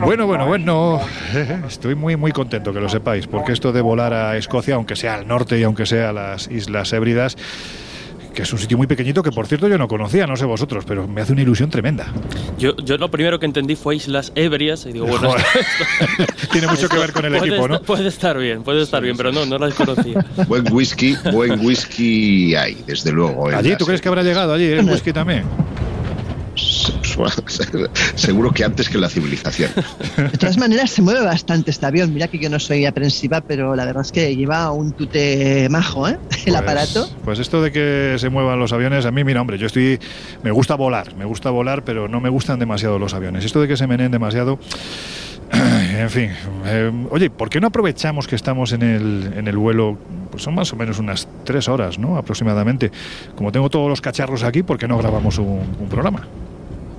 Bueno, bueno, bueno, estoy muy muy contento que lo sepáis, porque esto de volar a Escocia, aunque sea al norte y aunque sea a las Islas Hébridas, que es un sitio muy pequeñito que por cierto yo no conocía, no sé vosotros, pero me hace una ilusión tremenda. Yo, yo lo primero que entendí fue Islas Ebrias y digo, bueno, tiene mucho que ver con el equipo, ¿no? Puede estar bien, puede estar bien, pero no, no las conocía. buen whisky, buen whisky hay, desde luego. Allí, ¿tú crees que habrá llegado allí el whisky también? Seguro que antes que la civilización. De todas maneras, se mueve bastante este avión. Mira que yo no soy aprensiva, pero la verdad es que lleva un tute majo, ¿eh? El pues, aparato. Pues esto de que se muevan los aviones, a mí, mira, hombre, yo estoy. Me gusta volar, me gusta volar, pero no me gustan demasiado los aviones. Esto de que se meneen demasiado. En fin, eh, oye, ¿por qué no aprovechamos que estamos en el, en el vuelo? Pues son más o menos unas tres horas, ¿no? Aproximadamente. Como tengo todos los cacharros aquí, ¿por qué no grabamos un, un programa?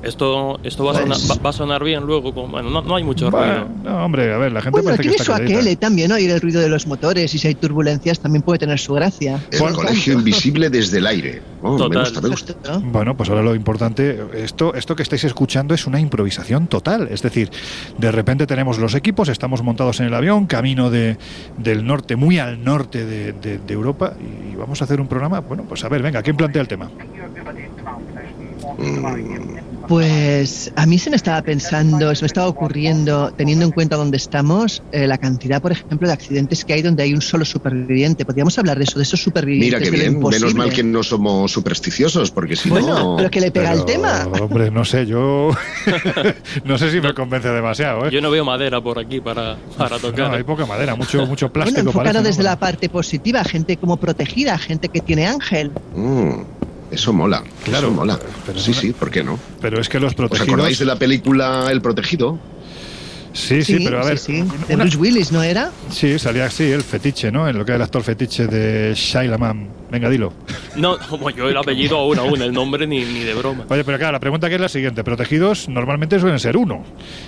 Esto, esto va, a sonar, va, va, a sonar, bien luego. Bueno, no, no hay mucho bueno, ruido. No, hombre, a ver, la gente bueno, parece tiene que su está aquel también, oír el ruido de los motores y si hay turbulencias también puede tener su gracia. El bueno, colegio invisible desde el aire. Oh, total. Me gusta, me gusta. Bueno, pues ahora lo importante, esto, esto que estáis escuchando es una improvisación total. Es decir, de repente tenemos los equipos, estamos montados en el avión, camino de, del norte, muy al norte de, de, de Europa, y vamos a hacer un programa. Bueno, pues a ver, venga, ¿quién plantea el tema? Pues a mí se me estaba pensando, se me estaba ocurriendo, teniendo en cuenta dónde estamos, eh, la cantidad, por ejemplo, de accidentes que hay donde hay un solo superviviente. Podríamos hablar de eso, de esos supervivientes. Mira que bien, menos mal que no somos supersticiosos, porque si bueno, no. pero que le pega Pero, el tema. Hombre, no sé, yo. no sé si me convence demasiado, ¿eh? Yo no veo madera por aquí para, para tocar. No, hay poca madera, mucho, mucho plástico. Bueno, enfocado parece, desde ¿no? la parte positiva, gente como protegida, gente que tiene ángel. Mm, eso mola. Claro, eso mola. pero sí, una- sí, ¿por qué no? Pero es que los ¿Os protegidos. acordáis de la película El Protegido? Sí, sí, pero a ver. sí, sí. De una- Bruce Willis, ¿no era? Sí, salía así el fetiche, ¿no? En lo que era el actor fetiche de Shailaman. Venga, dilo. No, como yo el apellido aún, aún, el nombre ni, ni de broma. Oye, pero claro, la pregunta que es la siguiente. Protegidos normalmente suelen ser uno.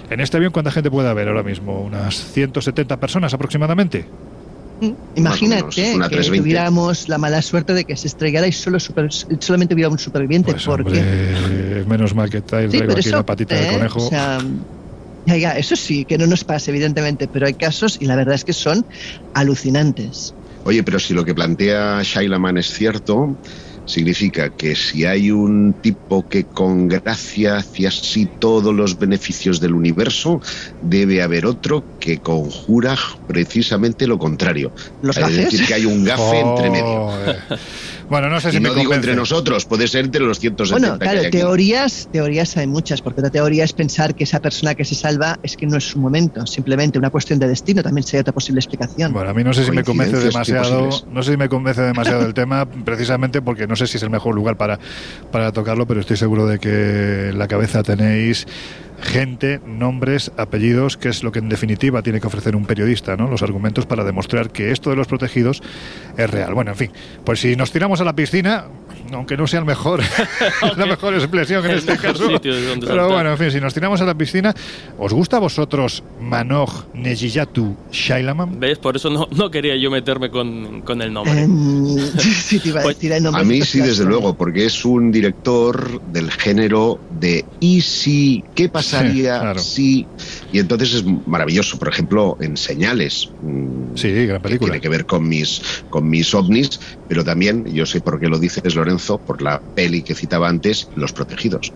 En este avión, ¿cuánta gente puede haber ahora mismo? ¿Unas 170 personas aproximadamente? Imagínate que 320. tuviéramos la mala suerte de que se estrellara y solo super- solamente hubiera un superviviente. Pues ¿Por hombre, qué? menos mal que traigo Sí, pero aquí eso, la patita de ¿eh? conejo. O sea, ya, ya, eso sí, que no nos pasa, evidentemente, pero hay casos y la verdad es que son alucinantes. Oye, pero si lo que plantea Shailaman es cierto, significa que si hay un tipo que con gracia hacia sí todos los beneficios del universo, debe haber otro que conjura precisamente lo contrario. ¿Los es decir, que hay un gafe entre medio. Bueno, no sé si Y me no digo convence. entre nosotros, puede ser entre los 170 Bueno, que hay claro, aquí. teorías, teorías hay muchas, porque la teoría es pensar que esa persona que se salva es que no es su momento, simplemente una cuestión de destino, también sería otra posible explicación. Bueno, a mí no sé si me convence demasiado, no sé si me convence demasiado el tema, precisamente porque no sé si es el mejor lugar para, para tocarlo, pero estoy seguro de que en la cabeza tenéis gente, nombres, apellidos, que es lo que en definitiva tiene que ofrecer un periodista, ¿no? Los argumentos para demostrar que esto de los protegidos es real. Bueno, en fin, pues si nos tiramos a la piscina, aunque no sea el mejor, la mejor expresión en El este caso, pero saltar. bueno, en fin, si nos tiramos a la piscina, ¿os gusta a vosotros Manoj Nejiyatu Shailaman? ¿Ves? Por eso no, no quería yo meterme con, con el nombre. Sí, te iba a Pues, decir el nombre. A mí sí, desde luego, porque es un director del género de ¿y si? ¿Qué pasaría Sí, claro. si? Y entonces es maravilloso, por ejemplo, en Señales. mm, sí, gran película. Que tiene que ver con mis, con mis ovnis, pero también, yo sé por qué lo dices, Lorenzo, por la peli que citaba antes, Los Protegidos.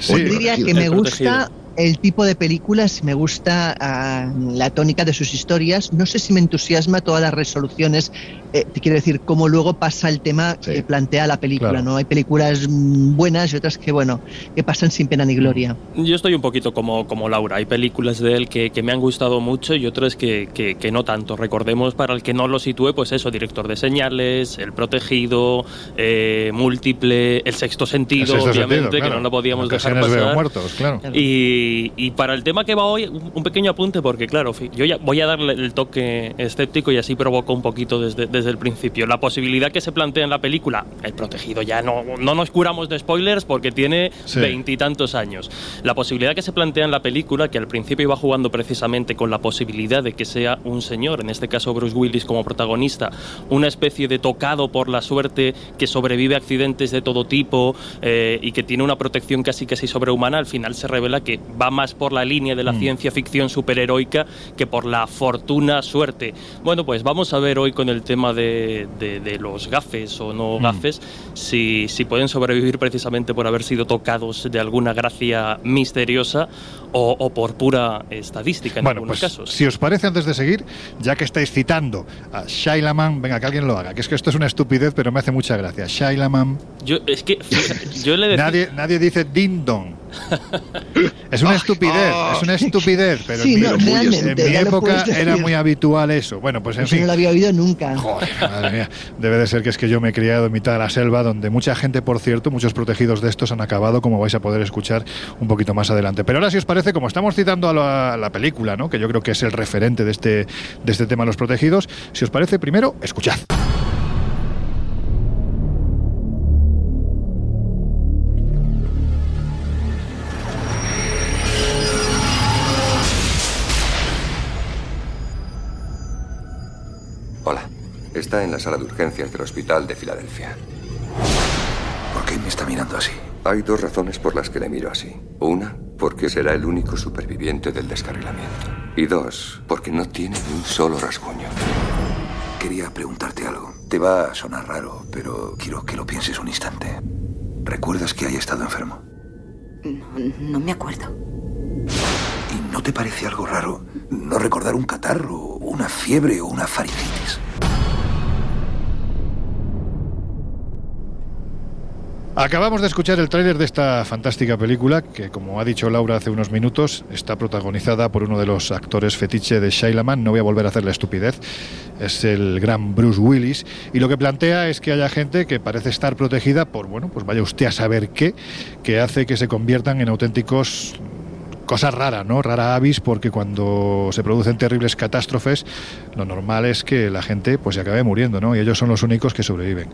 Sí. Yo diría que me gusta el tipo de películas, me gusta uh, la tónica de sus historias. No sé si me entusiasma todas las resoluciones, eh, te quiero decir, cómo luego pasa el tema sí. que plantea la película. Claro. ¿no? Hay películas buenas y otras que, bueno, que pasan sin pena ni gloria. Yo estoy un poquito como, como Laura. Hay películas de él que, que me han gustado mucho y otras que, que, que, no tanto. Recordemos, para el que no lo sitúe, pues eso, director de señales, El Protegido, eh, Múltiple, El Sexto Sentido, el sexto obviamente, sentido, claro. que no lo podíamos dejar pasar. Muertos, claro. Y, y, para el tema que va hoy, un pequeño apunte, porque claro, yo ya voy a darle el toque escéptico y así provoco un poquito desde, desde el principio. La posibilidad que se plantea en la película, El Protegido, ya no, no nos curamos de spoilers porque tiene veintitantos sí. años. La posibilidad que se plantea en la película, que al principio iba jugando precisamente con la posibilidad de que sea un señor, en este caso Bruce Willis como protagonista, una especie de tocado por la suerte que sobrevive a accidentes de todo tipo eh, y que tiene una protección casi casi sobrehumana, al final se revela que va más por la línea de la mm. ciencia ficción superheroica que por la fortuna suerte. Bueno, pues vamos a ver hoy con el tema de, de, de los gafes o no mm. gafes, si, si pueden sobrevivir precisamente por haber sido tocados de alguna gracia misteriosa o, o por pura estadística en bueno, algunos pues, casos. Si os parece, antes de seguir, ya que estáis citando a Shailaman, venga, que alguien lo haga, que es que esto es una estupidez, pero me hace mucha gracia. Shailaman. Yo, es que, yo le decía... nadie, nadie dice ding dong. Es una estupidez, es una estupidez, pero sí, en, no, mi, en mi época era muy habitual eso. Bueno, pues en eso fin. no lo había oído nunca. Joder, madre mía. Debe de ser que es que yo me he criado en mitad de la selva, donde mucha gente, por cierto, muchos protegidos de estos han acabado, como vais a poder escuchar un poquito más adelante. Pero ahora, si os parece, como estamos citando a la, a la película, ¿no? que yo creo que es el referente de este, de este tema, los protegidos, si os parece, primero, escuchad. Está en la sala de urgencias del hospital de Filadelfia. ¿Por qué me está mirando así? Hay dos razones por las que le miro así. Una, porque será el único superviviente del descarrilamiento. Y dos, porque no tiene ni un solo rasguño. Quería preguntarte algo. Te va a sonar raro, pero quiero que lo pienses un instante. ¿Recuerdas que haya estado enfermo? No, no me acuerdo. ¿Y no te parece algo raro no recordar un catarro, una fiebre o una faringitis? Acabamos de escuchar el tráiler de esta fantástica película que, como ha dicho Laura hace unos minutos, está protagonizada por uno de los actores fetiche de Shailaman. No voy a volver a hacer la estupidez. Es el gran Bruce Willis. Y lo que plantea es que haya gente que parece estar protegida por, bueno, pues vaya usted a saber qué, que hace que se conviertan en auténticos cosa rara, ¿no? Rara avis, porque cuando se producen terribles catástrofes, lo normal es que la gente pues se acabe muriendo, ¿no? Y ellos son los únicos que sobreviven.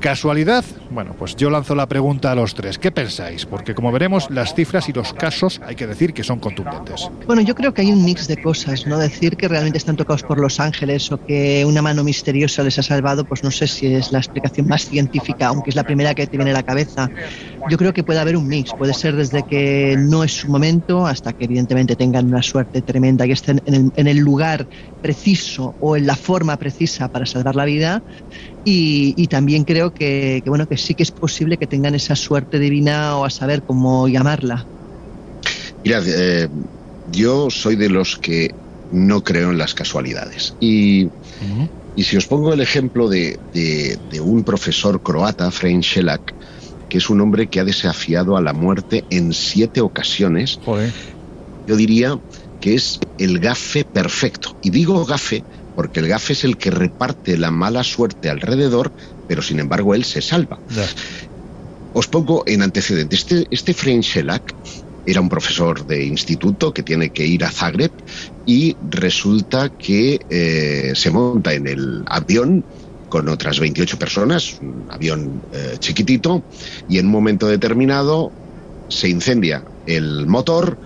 ¿Casualidad? Bueno, pues yo lanzo la pregunta a los tres. ¿Qué pensáis? Porque como veremos, las cifras y los casos hay que decir que son contundentes. Bueno, yo creo que hay un mix de cosas, ¿no? Decir que realmente están tocados por los ángeles o que una mano misteriosa les ha salvado, pues no sé si es la explicación más científica, aunque es la primera que te viene a la cabeza. Yo creo que puede haber un mix. Puede ser desde que no es su momento hasta que evidentemente tengan una suerte tremenda y estén en el, en el lugar preciso o en la forma precisa para salvar la vida. Y, y también creo que, que, bueno, que sí que es posible que tengan esa suerte divina o a saber cómo llamarla. Mirad, eh, yo soy de los que no creo en las casualidades. Y, uh -huh. y si os pongo el ejemplo de, de, de un profesor croata, Frank Shellac, que es un hombre que ha desafiado a la muerte en siete ocasiones, Joder. yo diría que es el gafe perfecto. Y digo gafe porque el gafe es el que reparte la mala suerte alrededor, pero sin embargo él se salva. Os pongo en antecedente. Este, este era un profesor de instituto que tiene que ir a Zagreb y resulta que eh, se monta en el avión con otras 28 personas, un avión eh, chiquitito, y en un momento determinado se incendia el motor,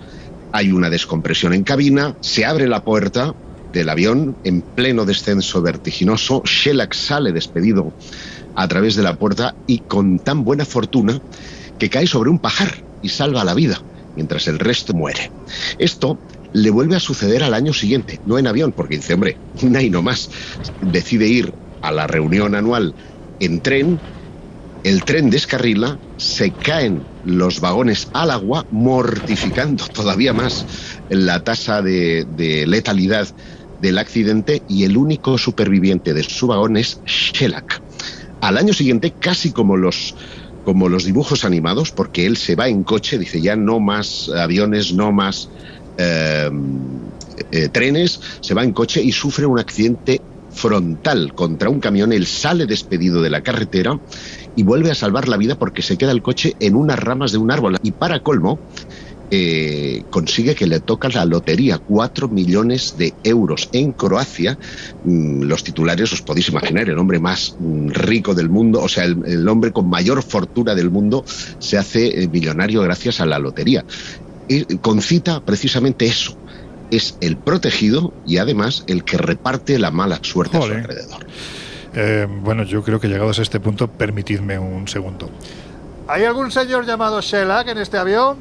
hay una descompresión en cabina, se abre la puerta del avión en pleno descenso vertiginoso, Shellac sale despedido a través de la puerta y con tan buena fortuna que cae sobre un pajar y salva la vida, mientras el resto muere. Esto le vuelve a suceder al año siguiente, no en avión, porque dice, hombre, un no más. Decide ir a la reunión anual en tren, el tren descarrila, se caen los vagones al agua, mortificando todavía más la tasa de, letalidad del accidente y el único superviviente de su vagón es Shellac. Al año siguiente, casi como los como los dibujos animados, porque él se va en coche, dice ya no más aviones, no más eh, eh, trenes, se va en coche y sufre un accidente frontal contra un camión, él sale despedido de la carretera y vuelve a salvar la vida porque se queda el coche en unas ramas de un árbol. Y para colmo, eh, consigue que le toca la lotería, 4 millones de euros en Croacia. Mm, los titulares os podéis imaginar, el hombre más mm, rico del mundo, o sea, el, hombre con mayor fortuna del mundo se hace eh, millonario gracias a la lotería. Y concita precisamente eso. Es el protegido y además el que reparte la mala suerte a su alrededor. Eh, bueno, yo creo que llegados a este punto, permitidme un segundo. ¿Hay algún señor llamado Shellac en este avión?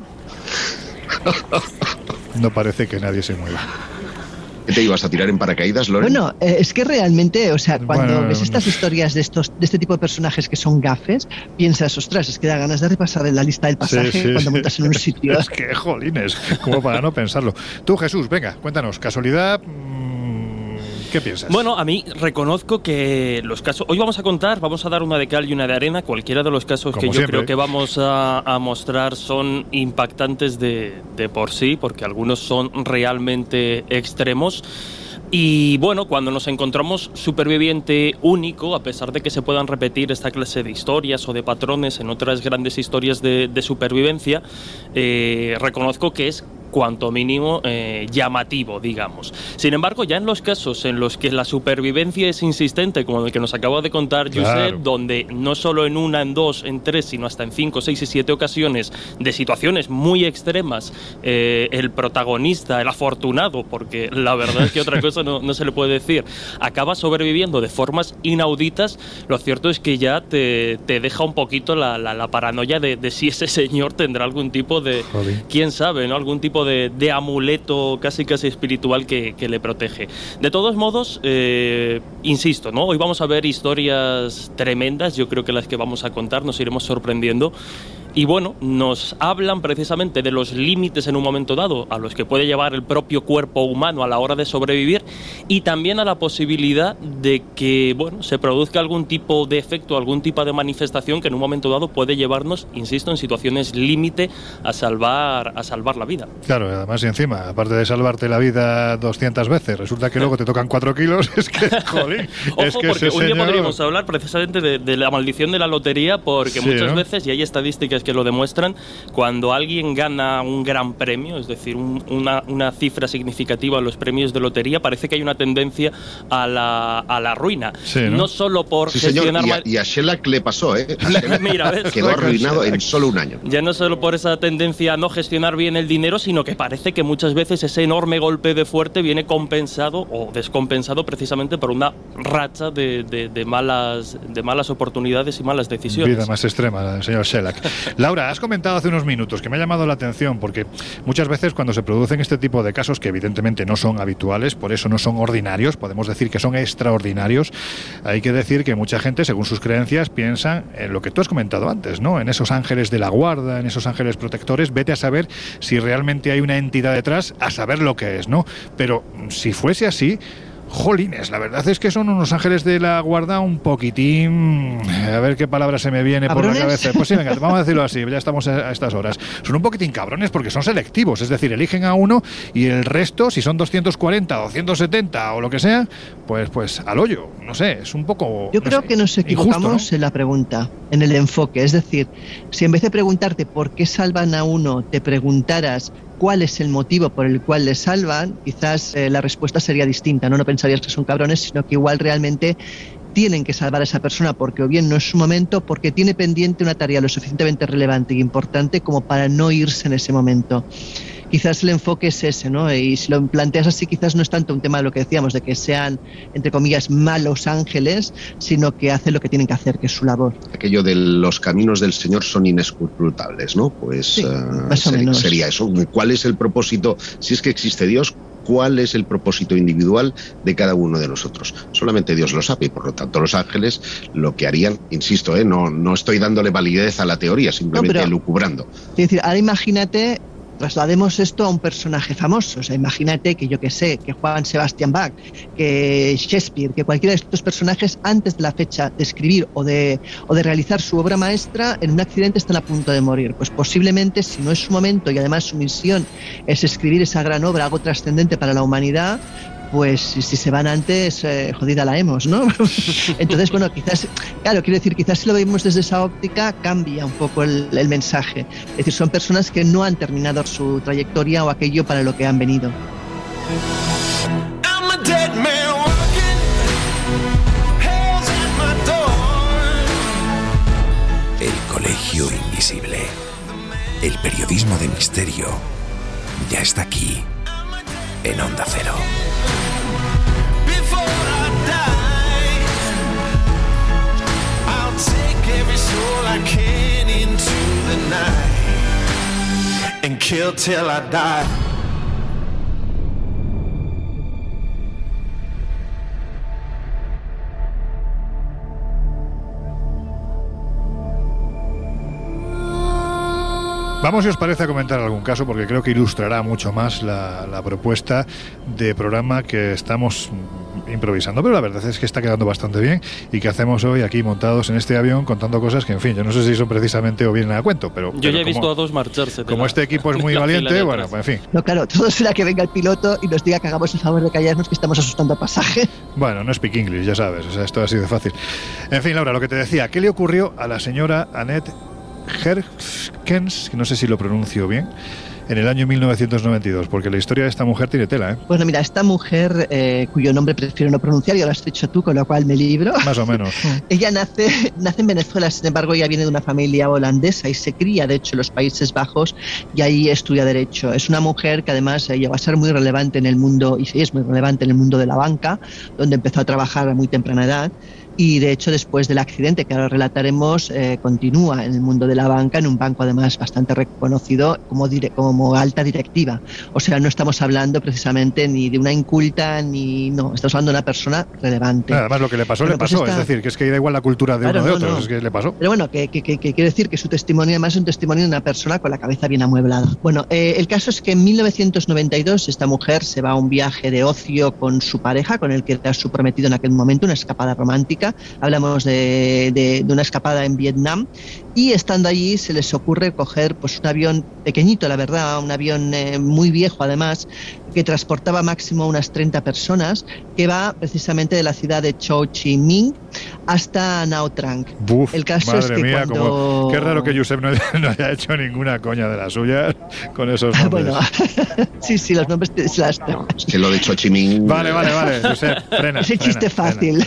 No parece que nadie se mueva. ¿Qué te ibas a tirar en paracaídas, Loren? Bueno, eh, es que realmente, o sea, cuando ves estas historias de estos, de este tipo de personajes que son gafes, piensas, ostras, es que da ganas de repasar en la lista del pasaje cuando montas en un sitio. es que, jolines, como para no pensarlo. Tú, Jesús, venga, cuéntanos, casualidad, ¿Qué piensas? Bueno, a mí reconozco que los casos. Hoy vamos a contar, vamos a dar una de cal y una de arena. Cualquiera de los casos que yo creo que vamos a, mostrar son impactantes de, de por sí, porque algunos son realmente extremos. Y bueno, cuando nos encontramos superviviente único, a pesar de que se puedan repetir esta clase de historias o de patrones en otras grandes historias de, supervivencia, eh, reconozco que es cuanto mínimo eh, llamativo, digamos. Sin embargo, ya en los casos en los que la supervivencia es insistente, como el que nos acaba de contar Josep, donde no solo en una, en dos, en tres, sino hasta en cinco, seis y siete ocasiones de situaciones muy extremas, eh, el protagonista, el afortunado, porque la verdad es que otra cosa no, se le puede decir, acaba sobreviviendo de formas inauditas, lo cierto es que ya te, deja un poquito la, paranoia de, si ese señor tendrá algún tipo de, quién sabe, ¿no? Algún tipo de, amuleto casi casi espiritual que, le protege. De todos modos, eh, insisto, ¿no? Hoy vamos a ver historias tremendas, yo creo que las que vamos a contar nos iremos sorprendiendo y bueno, nos hablan precisamente de los límites en un momento dado a los que puede llevar el propio cuerpo humano a la hora de sobrevivir y también a la posibilidad de que bueno, se produzca algún tipo de efecto, algún tipo de manifestación que en un momento dado puede llevarnos, insisto, en situaciones límite a salvar, a salvar la vida. Claro, además y encima, aparte de salvarte la vida 200 veces, resulta que luego te tocan 4 kilos, es que, jolín, es que porque un día podríamos hablar precisamente de, la maldición de la lotería porque muchas veces, y hay estadísticas que lo demuestran, cuando alguien gana un gran premio, es decir, una, una, cifra significativa en los premios de lotería, parece que hay una tendencia a la, a la ruina. ¿no? solo por gestionar... Y a, Shellac le pasó, ¿eh? Mira, Quedó arruinado en solo un año. Ya no solo por esa tendencia a no gestionar bien el dinero, sino que parece que muchas veces ese enorme golpe de fuerte viene compensado o descompensado precisamente por una racha de, de, malas, de malas oportunidades y malas decisiones. Vida más extrema, señor Shellac. Laura, has comentado hace unos minutos que me ha llamado la atención porque muchas veces cuando se producen este tipo de casos, que evidentemente no son habituales, por eso no son ordinarios, podemos decir que son extraordinarios, hay que decir que mucha gente, según sus creencias, piensa en lo que tú has comentado antes, ¿no? En esos ángeles de la guarda, en esos ángeles protectores, vete a saber si realmente hay una entidad detrás, a saber lo que es, ¿no? Pero si fuese así, Jolines, la verdad es que son unos ángeles de la guarda un poquitín. A ver qué palabra se me viene por la cabeza. Pues sí, venga, vamos a decirlo así, ya estamos a estas horas. Son un poquitín cabrones porque son selectivos, es decir, eligen a uno y el resto, si son 240, 270 o lo que sea, pues, pues al hoyo. No sé, es un poco. Yo creo que nos equivocamos en la pregunta, en el enfoque. Es decir, si en vez de preguntarte por qué salvan a uno, te preguntaras cuál es el motivo por el cual le salvan, quizás eh, la respuesta sería distinta. ¿no? no pensarías que son cabrones, sino que igual realmente tienen que salvar a esa persona porque o bien no es su momento, porque tiene pendiente una tarea lo suficientemente relevante e importante como para no irse en ese momento quizás el enfoque es ese, ¿no? Y si lo planteas así, quizás no es tanto un tema de lo que decíamos, de que sean, entre comillas, malos ángeles, sino que hacen lo que tienen que hacer, que es su labor. Aquello de los caminos del Señor son inescrutables, ¿no? Pues uh, sería eso. ¿Cuál es el propósito? Si es que existe Dios, cuál es el propósito individual de cada uno de nosotros. Solamente Dios lo sabe y por lo tanto los ángeles lo que harían, insisto, ¿eh? no, no estoy dándole validez a la teoría, simplemente lucubrando. Es decir, ahora imagínate traslademos esto a un personaje famoso. O sea, imagínate que yo que sé, que Juan Sebastián Bach, que Shakespeare, que cualquiera de estos personajes antes de la fecha de escribir o de, o de realizar su obra maestra en un accidente están a punto de morir. Pues posiblemente, si no es su momento y además su misión es escribir esa gran obra, algo trascendente para la humanidad, pues si, se van antes, eh, jodida la hemos, ¿no? Entonces, bueno, quizás, claro, quiero decir, quizás si lo vemos desde esa óptica, cambia un poco el, mensaje. Es decir, son personas que no han terminado su trayectoria o aquello para lo que han venido. El Colegio Invisible. El periodismo de misterio ya está aquí, en Onda Cero. And kill till I die. Vamos, si os parece, a comentar algún caso, porque creo que ilustrará mucho más la, propuesta de programa que estamos improvisando. Pero la verdad es que está quedando bastante bien y que hacemos hoy aquí montados en este avión contando cosas que, en fin, yo no sé si son precisamente o vienen a cuento, pero. Yo ya he visto a dos marcharse. Como este equipo es muy valiente, bueno, pues en fin. No, claro, todo será que venga el piloto y nos diga que hagamos el favor de callarnos que estamos asustando a pasaje. Bueno, no speak English, ya sabes, o sea, esto ha sido fácil. En fin, Laura, lo que te decía, ¿qué le ocurrió a la señora Annette Herkens, que no sé si lo pronuncio bien, en el año 1992, porque la historia de esta mujer tiene tela. ¿eh? Bueno, mira, esta mujer, eh, cuyo nombre prefiero no pronunciar, ya lo has dicho tú, con lo cual me libro. Más o menos. ella nace, nace en Venezuela, sin embargo, ella viene de una familia holandesa y se cría, de hecho, en los Países Bajos y ahí estudia Derecho. Es una mujer que además ella va a ser muy relevante en el mundo, y sí es muy relevante en el mundo de la banca, donde empezó a trabajar a muy temprana edad y de hecho después del accidente que ahora relataremos eh, continúa en el mundo de la banca en un banco además bastante reconocido como, como alta directiva. O sea no estamos hablando precisamente ni de una inculta ni no estamos hablando de una persona relevante. Además lo que le pasó le pues pasó. Es decir que es que da igual la cultura de uno de otro es que le pasó. Pero bueno que, que, que, quiere decir que su testimonio además es un testimonio de una persona con la cabeza bien amueblada. Bueno eh, el caso es que en 1992 esta mujer se va a un viaje de ocio con su pareja con el que era su prometido en aquel momento una escapada romántica hablamos de, una escapada en Vietnam, y estando allí se les ocurre coger pues, un avión pequeñito, la verdad, un avión eh, muy viejo además, que transportaba máximo unas 30 personas, que va precisamente de la ciudad de Cho Chi Minh hasta Nha Trang. el caso es que cuando... qué raro que Josep no, haya hecho ninguna coña de la suya con esos nombres. bueno, sí, sí, los nombres las que lo de Cho Chi Minh... Vale, vale, vale, Josep, frena. Ese chiste fácil.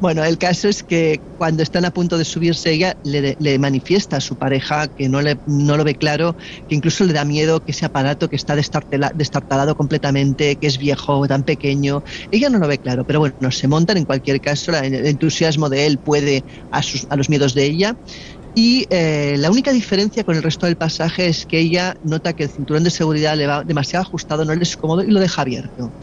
bueno, el caso es que cuando están a punto de subirse ella, le, le manifiesta a su pareja que no, le, no lo ve claro, que incluso le da miedo que ese aparato que está destartalado completamente, que es viejo, tan pequeño. Ella no lo ve claro, pero bueno, se montan en cualquier caso, el entusiasmo de él puede a, sus, a los miedos de ella. Y eh, la única diferencia con el resto del pasaje es que ella nota que el cinturón de seguridad le va demasiado ajustado, no le es cómodo y lo deja abierto.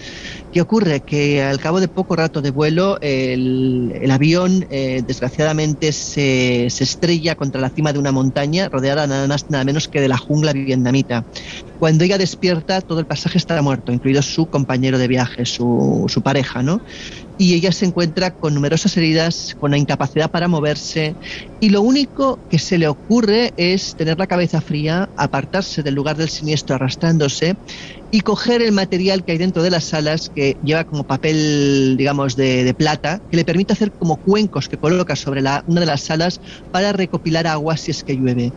¿Qué ocurre? Que al cabo de poco rato de vuelo, el, avión eh, desgraciadamente se, estrella contra la cima de una montaña rodeada nada más nada menos que de la jungla vietnamita. Cuando ella despierta, todo el pasaje está muerto, incluido su compañero de viaje, su pareja, ¿no? Y ella se encuentra con numerosas heridas, con la incapacidad para moverse y lo único que se le ocurre es tener la cabeza fría, apartarse del lugar del siniestro arrastrándose y coger el material que hay dentro de las alas que lleva como papel, digamos, de, plata, que le permite hacer como cuencos que coloca sobre una de las alas para recopilar agua si es que llueve.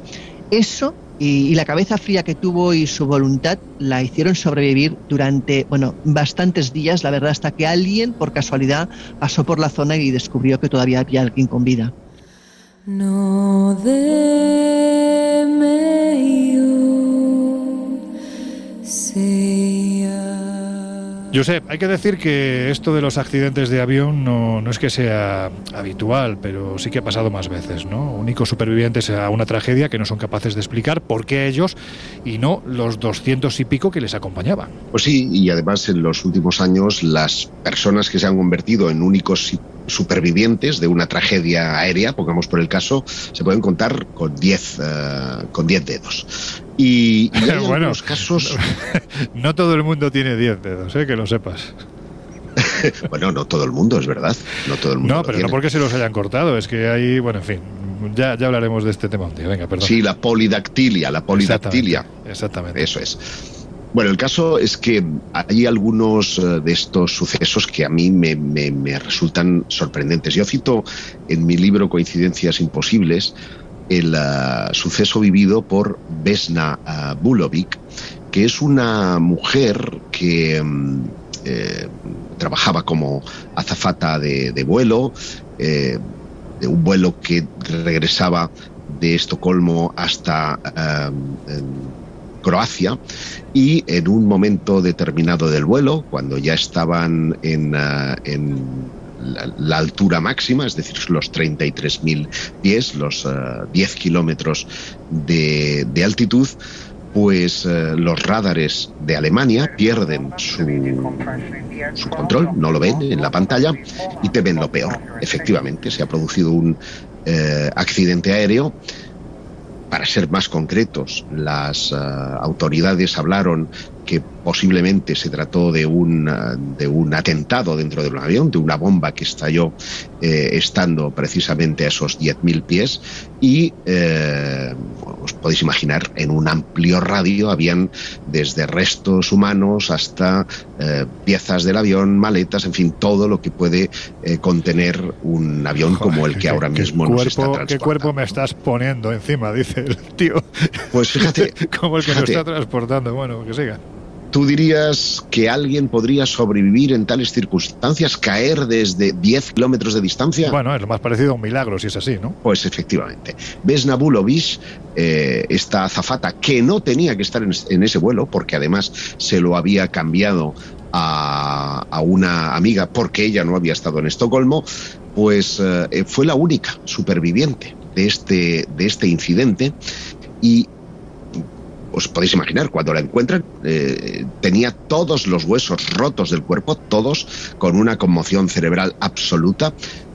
Eso y, la cabeza fría que tuvo y su voluntad la hicieron sobrevivir durante, bueno, bastantes días, la verdad, hasta que alguien, por casualidad, pasó por la zona y descubrió que todavía había alguien con vida. No Josep, hay que decir que esto de los accidentes de avión no, no, es que sea habitual, pero sí que ha pasado más veces, ¿no? Únicos supervivientes a una tragedia que no son capaces de explicar por qué ellos y no los doscientos y pico que les acompañaban. Pues sí, y además en los últimos años las personas que se han convertido en únicos supervivientes de una tragedia aérea, pongamos por el caso, se pueden contar con 10 uh, con diez dedos. Y, y hay bueno, casos... No todo el mundo tiene 10 dedos, ¿eh? que lo sepas. bueno, no todo el mundo, es verdad. No todo el mundo. No, pero no porque se los hayan cortado, es que hay, bueno, en fin, ya, ya hablaremos de este tema un día. Venga, perdón. Sí, la polidactilia, la polidactilia. Exactamente. exactamente. Eso es. Bueno, el caso es que hay algunos eh, de estos sucesos que a mí me, resultan sorprendentes. Yo cito en mi libro Coincidencias Imposibles el uh, suceso vivido por Vesna uh, Bulovic, que es una mujer que eh, trabajaba como azafata de, vuelo, eh, de un vuelo que regresaba de Estocolmo hasta eh, Croacia y en un momento determinado del vuelo, cuando ya estaban en, uh, en la, altura máxima, es decir, los 33.000 pies, los uh, 10 kilómetros de, de altitud, pues eh, los radares de Alemania pierden su, su, control, no lo ven en la pantalla y te ven lo peor. Efectivamente, se ha producido un eh, accidente aéreo. Para ser más concretos, las uh, autoridades hablaron que posiblemente se trató de un, de un atentado dentro de un avión, de una bomba que estalló eh, estando precisamente a esos 10.000 pies y eh, os podéis imaginar en un amplio radio habían desde restos humanos hasta eh, piezas del avión, maletas, en fin, todo lo que puede eh, contener un avión Joder, como el que ¿qué, ahora mismo cuerpo, nos está transportando. ¿Qué cuerpo me estás poniendo encima? Dice el tío. Pues fíjate. como el que fíjate. nos está transportando. Bueno, que siga. ¿Tú dirías que alguien podría sobrevivir en tales circunstancias, caer desde 10 kilómetros de distancia? Bueno, es lo más parecido a un milagro, si es así, ¿no? Pues efectivamente. Vesna Bulovic, eh, esta azafata que no tenía que estar en, en, ese vuelo, porque además se lo había cambiado a, a una amiga porque ella no había estado en Estocolmo, pues eh, fue la única superviviente de este, de este incidente y os podéis imaginar, cuando la encuentran, eh, tenía todos los huesos rotos del cuerpo, todos con una conmoción cerebral absoluta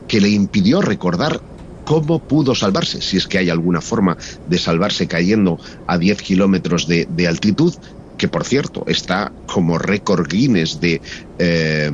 que le impidió recordar cómo pudo salvarse, si es que hay alguna forma de salvarse cayendo a 10 kilómetros de, altitud, que por cierto está como récord Guinness de eh, eh,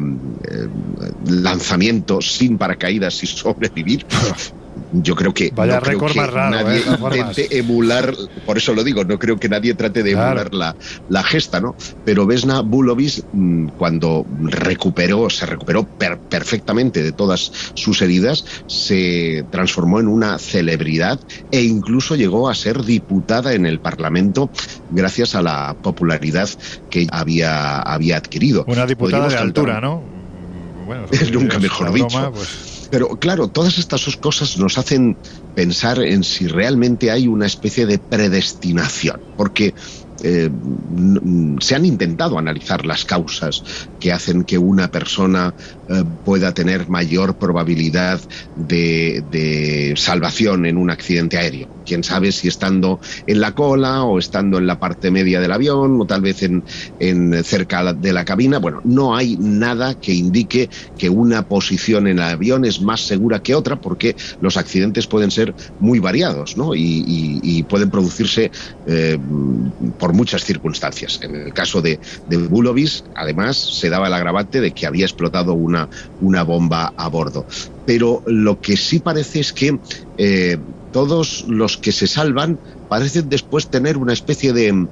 lanzamiento sin paracaídas y sobrevivir. Yo creo que, Vaya no creo récord que más raro, nadie ¿eh? Intente emular, por eso lo digo, no creo que nadie trate de Claro. emular la, la gesta, ¿no? Pero Vesna Bulovic, mm, cuando recuperó, se recuperó per- perfectamente de todas sus heridas, se transformó en una celebridad e incluso llegó a ser diputada en el Parlamento gracias a la popularidad que había, había adquirido. Una diputada Podríamos de altura, ¿no? Bueno, Nunca mejor una dicho. broma, pues, Pero claro, todas estas dos cosas nos hacen pensar en si realmente hay una especie de predestinación, porque eh, se han intentado analizar las causas que hacen que una persona eh, pueda tener mayor probabilidad de salvación en un accidente aéreo. Quién sabe si estando en la cola o estando en la parte media del avión o tal vez en, en cerca de la cabina. Bueno, no hay nada que indique que una posición en el avión es más segura que otra porque los accidentes pueden ser muy variados ¿no? y, pueden producirse eh, por muchas circunstancias. En el caso de, de Bulovis, además, se daba el agravante de que había explotado una, una bomba a bordo. Pero lo que sí parece es que eh, todos los que se salvan parecen después tener una especie de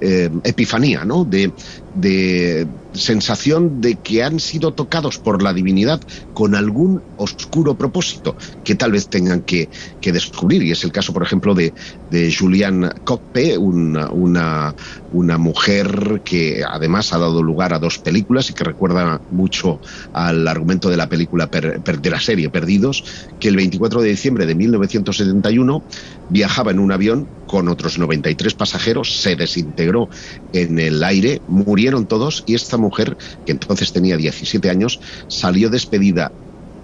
eh, epifanía, ¿no? De, de sensación de que han sido tocados por la divinidad con algún oscuro propósito que tal vez tengan que, descubrir. Y es el caso, por ejemplo, de, de Julianne Cocpe, una, una, mujer que además ha dado lugar a dos películas y que recuerda mucho al argumento de la película per, per, de la serie Perdidos, que el 24 de diciembre de 1971 viajaba en un avión con otros 93 pasajeros, se desintegró en el aire, muriendo Todos y esta mujer, que entonces tenía 17 años, salió despedida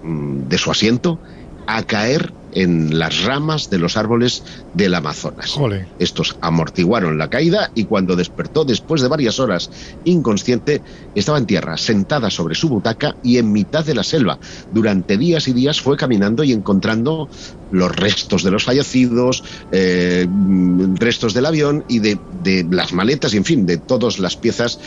mm, de su asiento a caer en las ramas de los árboles del Amazonas. Estos amortiguaron la caída y cuando despertó después de varias horas inconsciente, estaba en tierra, sentada sobre su butaca y en mitad de la selva. Durante días y días fue caminando y encontrando los restos de los fallecidos, eh, restos del avión y de, las maletas y, en fin, de todas las piezas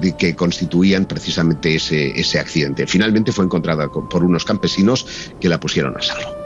de que constituían precisamente ese, ese accidente. Finalmente fue encontrada por unos campesinos que la pusieron a salvo.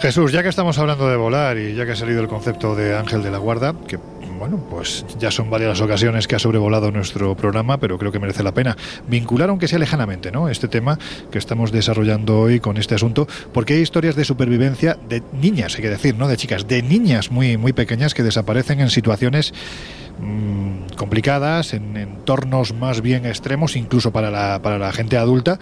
Jesús, ya que estamos hablando de volar y ya que ha salido el concepto de ángel de la guarda, que bueno, pues ya son varias las ocasiones que ha sobrevolado nuestro programa, pero creo que merece la pena vincular, aunque sea lejanamente, ¿no? Este tema que estamos desarrollando hoy con este asunto, porque hay historias de supervivencia de niñas, hay que decir, no de chicas, de niñas muy, muy pequeñas que desaparecen en situaciones mm, complicadas, en entornos más bien extremos, incluso para la, para la gente adulta,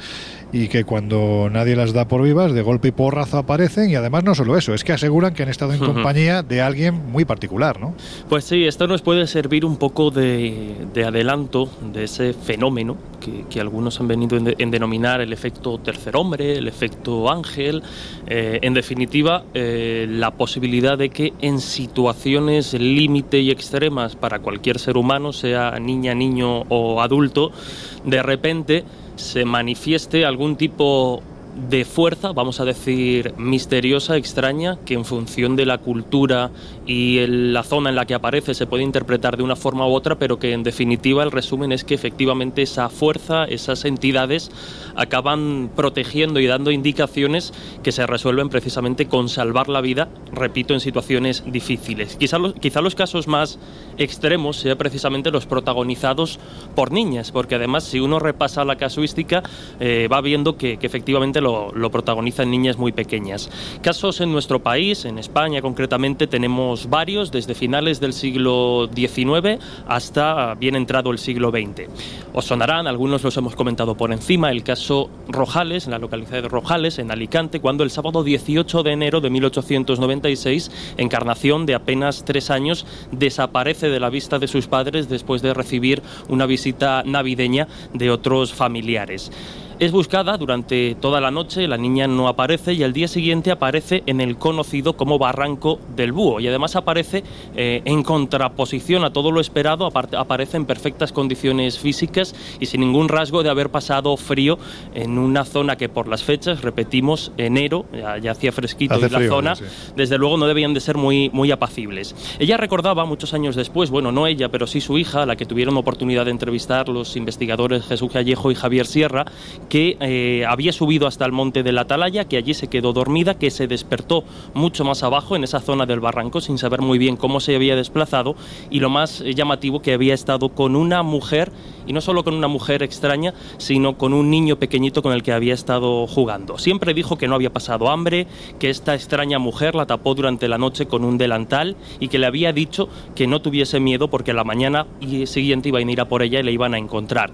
y que cuando nadie las da por vivas, de golpe y porrazo aparecen y además no solo eso, es que aseguran que han estado en compañía de alguien muy particular, ¿no? Pues sí, esto nos puede servir un poco de, adelanto de ese fenómeno que, algunos han venido en, denominar el efecto tercer hombre, el efecto ángel, eh, en definitiva, eh, la posibilidad de que en situaciones límite y extremas para cualquier ser humano, sea niña, niño o adulto, de repente se manifieste algún tipo de fuerza, vamos a decir, misteriosa, extraña, que en función de la cultura y la zona en la que aparece se puede interpretar de una forma u otra, pero que en definitiva el resumen es que efectivamente esa fuerza, esas entidades acaban protegiendo y dando indicaciones que se resuelven precisamente con salvar la vida, repito, en situaciones difíciles. Quizá los, quizá los casos más extremos sean precisamente los protagonizados por niñas, porque además si uno repasa la casuística eh, va viendo que, que efectivamente lo, protagonizan niñas muy pequeñas. Casos en nuestro país, en España concretamente, tenemos varios, desde finales del siglo XIX hasta bien entrado el siglo XX. Os sonarán, algunos los hemos comentado por encima, el caso Rojales, en la localidad de Rojales, en Alicante, cuando el sábado 18 de enero de 1896, Encarnación, de apenas tres años, desaparece de la vista de sus padres después de recibir una visita navideña de otros familiares. Es buscada durante toda la noche, la niña no aparece y al día siguiente aparece en el conocido como Barranco del Búho y además aparece eh, en contraposición a todo lo esperado, aparece en perfectas condiciones físicas y sin ningún rasgo de haber pasado frío en una zona que por las fechas, repetimos, enero, ya, hacía fresquito y la zona, desde luego no debían de ser muy, muy apacibles. Ella recordaba muchos años después, bueno, no ella, pero sí su hija, la que tuvieron oportunidad de entrevistar los investigadores Jesús Callejo y Javier Sierra, que eh, había subido hasta el monte de la Atalaya, que allí se quedó dormida, que se despertó mucho más abajo, en esa zona del barranco, sin saber muy bien cómo se había desplazado, y lo más llamativo que había estado con una mujer, y no solo con una mujer extraña, sino con un niño pequeñito con el que había estado jugando. Siempre dijo que no había pasado hambre, que esta extraña mujer la tapó durante la noche con un delantal y que le había dicho que no tuviese miedo porque la mañana siguiente iban a ir a por ella y le iban a encontrar.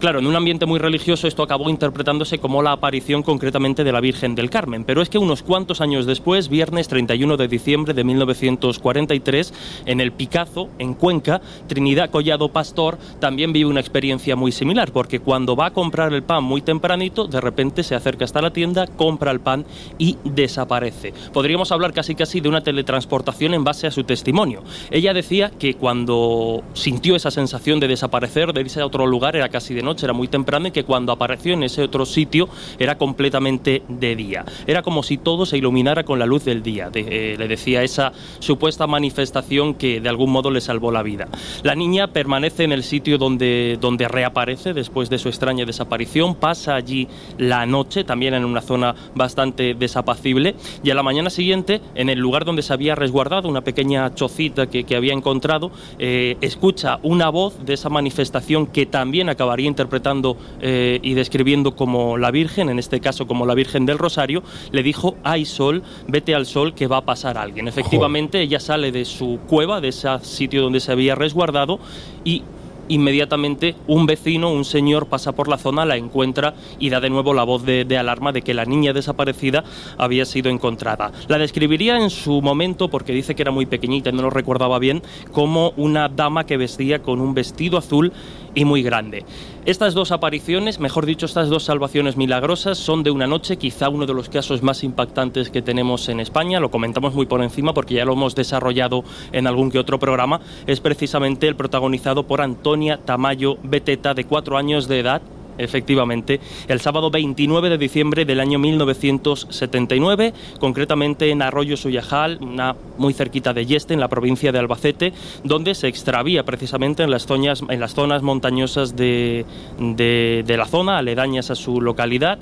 Claro, en un ambiente muy religioso esto acabó interpretándose como la aparición concretamente de la Virgen del Carmen, pero es que unos cuantos años después, viernes 31 de diciembre de 1943, en el Picazo, en Cuenca, Trinidad Collado Pastor también vive una experiencia muy similar, porque cuando va a comprar el pan muy tempranito, de repente se acerca hasta la tienda, compra el pan y desaparece. Podríamos hablar casi casi de una teletransportación en base a su testimonio. Ella decía que cuando sintió esa sensación de desaparecer, de irse a otro lugar, era casi de noche, era muy temprano y que cuando apareció en ese otro sitio era completamente de día. Era como si todo se iluminara con la luz del día, eh, le decía esa supuesta manifestación que de algún modo le salvó la vida. La niña permanece en el sitio donde, donde reaparece después de su extraña desaparición, pasa allí la noche, también en una zona bastante desapacible, y a la mañana siguiente, en el lugar donde se había resguardado, una pequeña chocita que, que había encontrado, eh, escucha una voz de esa manifestación que también acabaría interpretando eh, y describiendo como la Virgen, en este caso como la Virgen del Rosario, le dijo, ay sol, vete al sol que va a pasar alguien. Efectivamente, ella sale de su cueva, de ese sitio donde se había resguardado, y inmediatamente un vecino, un señor, pasa por la zona, la encuentra y da de nuevo la voz de, de alarma de que la niña desaparecida había sido encontrada. La describiría en su momento, porque dice que era muy pequeñita y no lo recordaba bien, como una dama que vestía con un vestido azul y muy grande. Estas dos apariciones, mejor dicho, estas dos salvaciones milagrosas son de una noche, quizá uno de los casos más impactantes que tenemos en España, lo comentamos muy por encima porque ya lo hemos desarrollado en algún que otro programa, es precisamente el protagonizado por Antonia Tamayo Beteta, de cuatro años de edad, efectivamente, el sábado 29 de diciembre del año 1979, concretamente en Arroyo Suyajal, una muy cerquita de Yeste, en la provincia de Albacete, donde se extravía precisamente en las zonas, montañosas de, de la zona, aledañas a su localidad.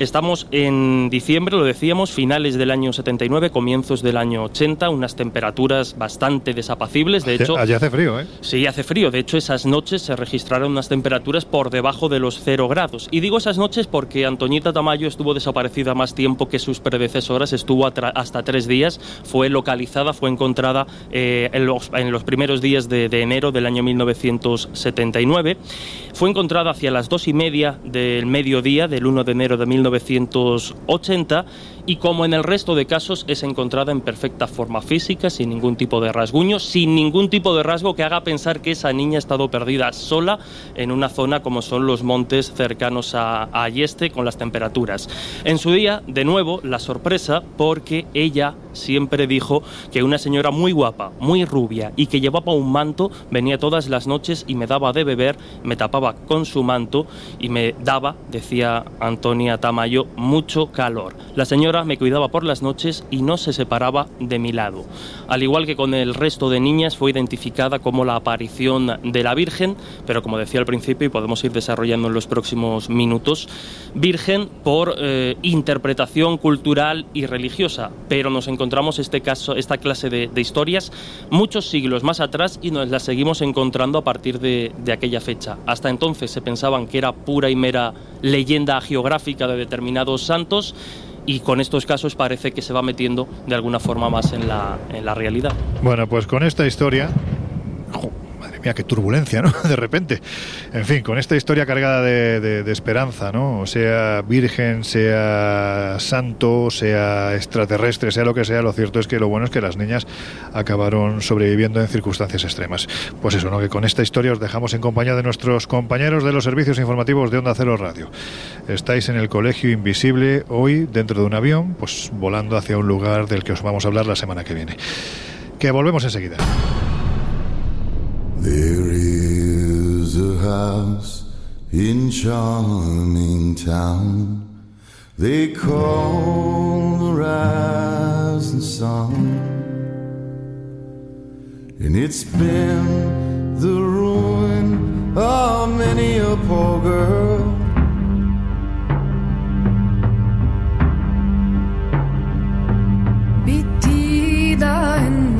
Estamos en diciembre, lo decíamos, finales del año 79, comienzos del año 80, unas temperaturas bastante desapacibles. De hecho, allí hace frío, ¿eh? Sí, hace frío. De hecho, esas noches se registraron unas temperaturas por debajo de los 0 grados. Y digo esas noches porque Antoñita Tamayo estuvo desaparecida más tiempo que sus predecesoras, estuvo hasta tres días, fue localizada, fue encontrada eh, en, los, en los primeros días de, de enero del año 1979. Fue encontrada hacia las dos y media del mediodía del 1 de enero de 1980 y como en el resto de casos es encontrada en perfecta forma física, sin ningún tipo de rasguño, sin ningún tipo de rasgo que haga pensar que esa niña ha estado perdida sola en una zona como son los montes cercanos a, a con las temperaturas. En su día, de nuevo, la sorpresa porque ella siempre dijo que una señora muy guapa, muy rubia y que llevaba un manto venía todas las noches y me daba de beber, me tapaba con su manto y me daba, decía Antonia Tamayo, mucho calor. La señora me cuidaba por las noches y no se separaba de mi lado. Al igual que con el resto de niñas, fue identificada como la aparición de la Virgen, pero como decía al principio y podemos ir desarrollando en los próximos minutos, Virgen por eh, interpretación cultural y religiosa, pero nos encontramos este caso, esta clase de, historias muchos siglos más atrás y nos las seguimos encontrando a partir de, de aquella fecha. Hasta entonces se pensaban que era pura y mera leyenda geográfica de determinados santos y con estos casos parece que se va metiendo de alguna forma más en la, en la realidad. Bueno, pues con esta historia. Mía, qué turbulencia, ¿no? De repente. En fin, con esta historia cargada de esperanza, ¿no? Sea virgen, sea santo, sea extraterrestre, sea lo que sea, lo cierto es que lo bueno es que las niñas acabaron sobreviviendo en circunstancias extremas. Pues eso, ¿no? Que con esta historia os dejamos en compañía de nuestros compañeros de los servicios informativos de Onda Cero Radio. Estáis en el Colegio Invisible hoy dentro de un avión, pues volando hacia un lugar del que os vamos a hablar la semana que viene. Que volvemos enseguida. There is a house in charming town they call the rising sun, and it's been the ruin of many a poor girl. Bittida en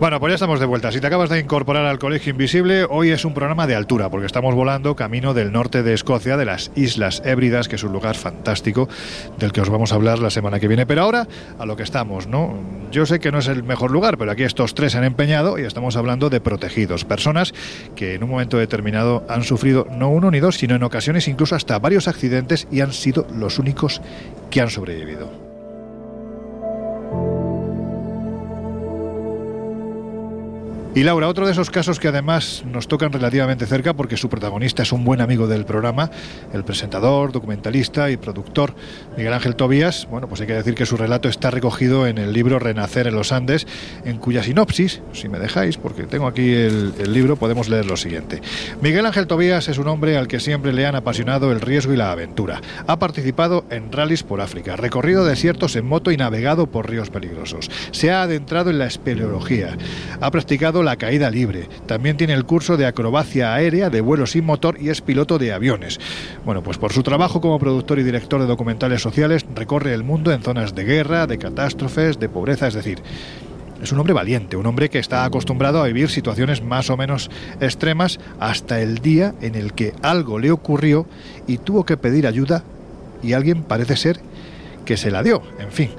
Bueno, pues ya estamos de vuelta. Si te acabas de incorporar al Colegio Invisible, hoy es un programa de altura, porque estamos volando camino del norte de Escocia, de las Islas Hébridas, que es un lugar fantástico del que os vamos a hablar la semana que viene. Pero ahora, a lo que estamos, ¿no? Yo sé que no es el mejor lugar, pero aquí estos tres han empeñado y estamos hablando de protegidos, personas que en un momento determinado han sufrido no uno ni dos, sino en ocasiones incluso hasta varios accidentes y han sido los únicos que han sobrevivido. Y Laura, otro de esos casos que además nos tocan relativamente cerca porque su protagonista es un buen amigo del programa, el presentador, documentalista y productor Miguel Ángel Tobías. Bueno, pues hay que decir que su relato está recogido en el libro Renacer en los Andes, en cuya sinopsis, si me dejáis, porque tengo aquí el, el libro, podemos leer lo siguiente. Miguel Ángel Tobías es un hombre al que siempre le han apasionado el riesgo y la aventura. Ha participado en rallies por África, recorrido desiertos en moto y navegado por ríos peligrosos. Se ha adentrado en la espeleología. Ha practicado la caída libre. También tiene el curso de acrobacia aérea de vuelo sin motor y es piloto de aviones. Bueno, pues por su trabajo como productor y director de documentales sociales recorre el mundo en zonas de guerra, de catástrofes, de pobreza, es decir, es un hombre valiente, un hombre que está acostumbrado a vivir situaciones más o menos extremas hasta el día en el que algo le ocurrió y tuvo que pedir ayuda y alguien parece ser que se la dio. En fin,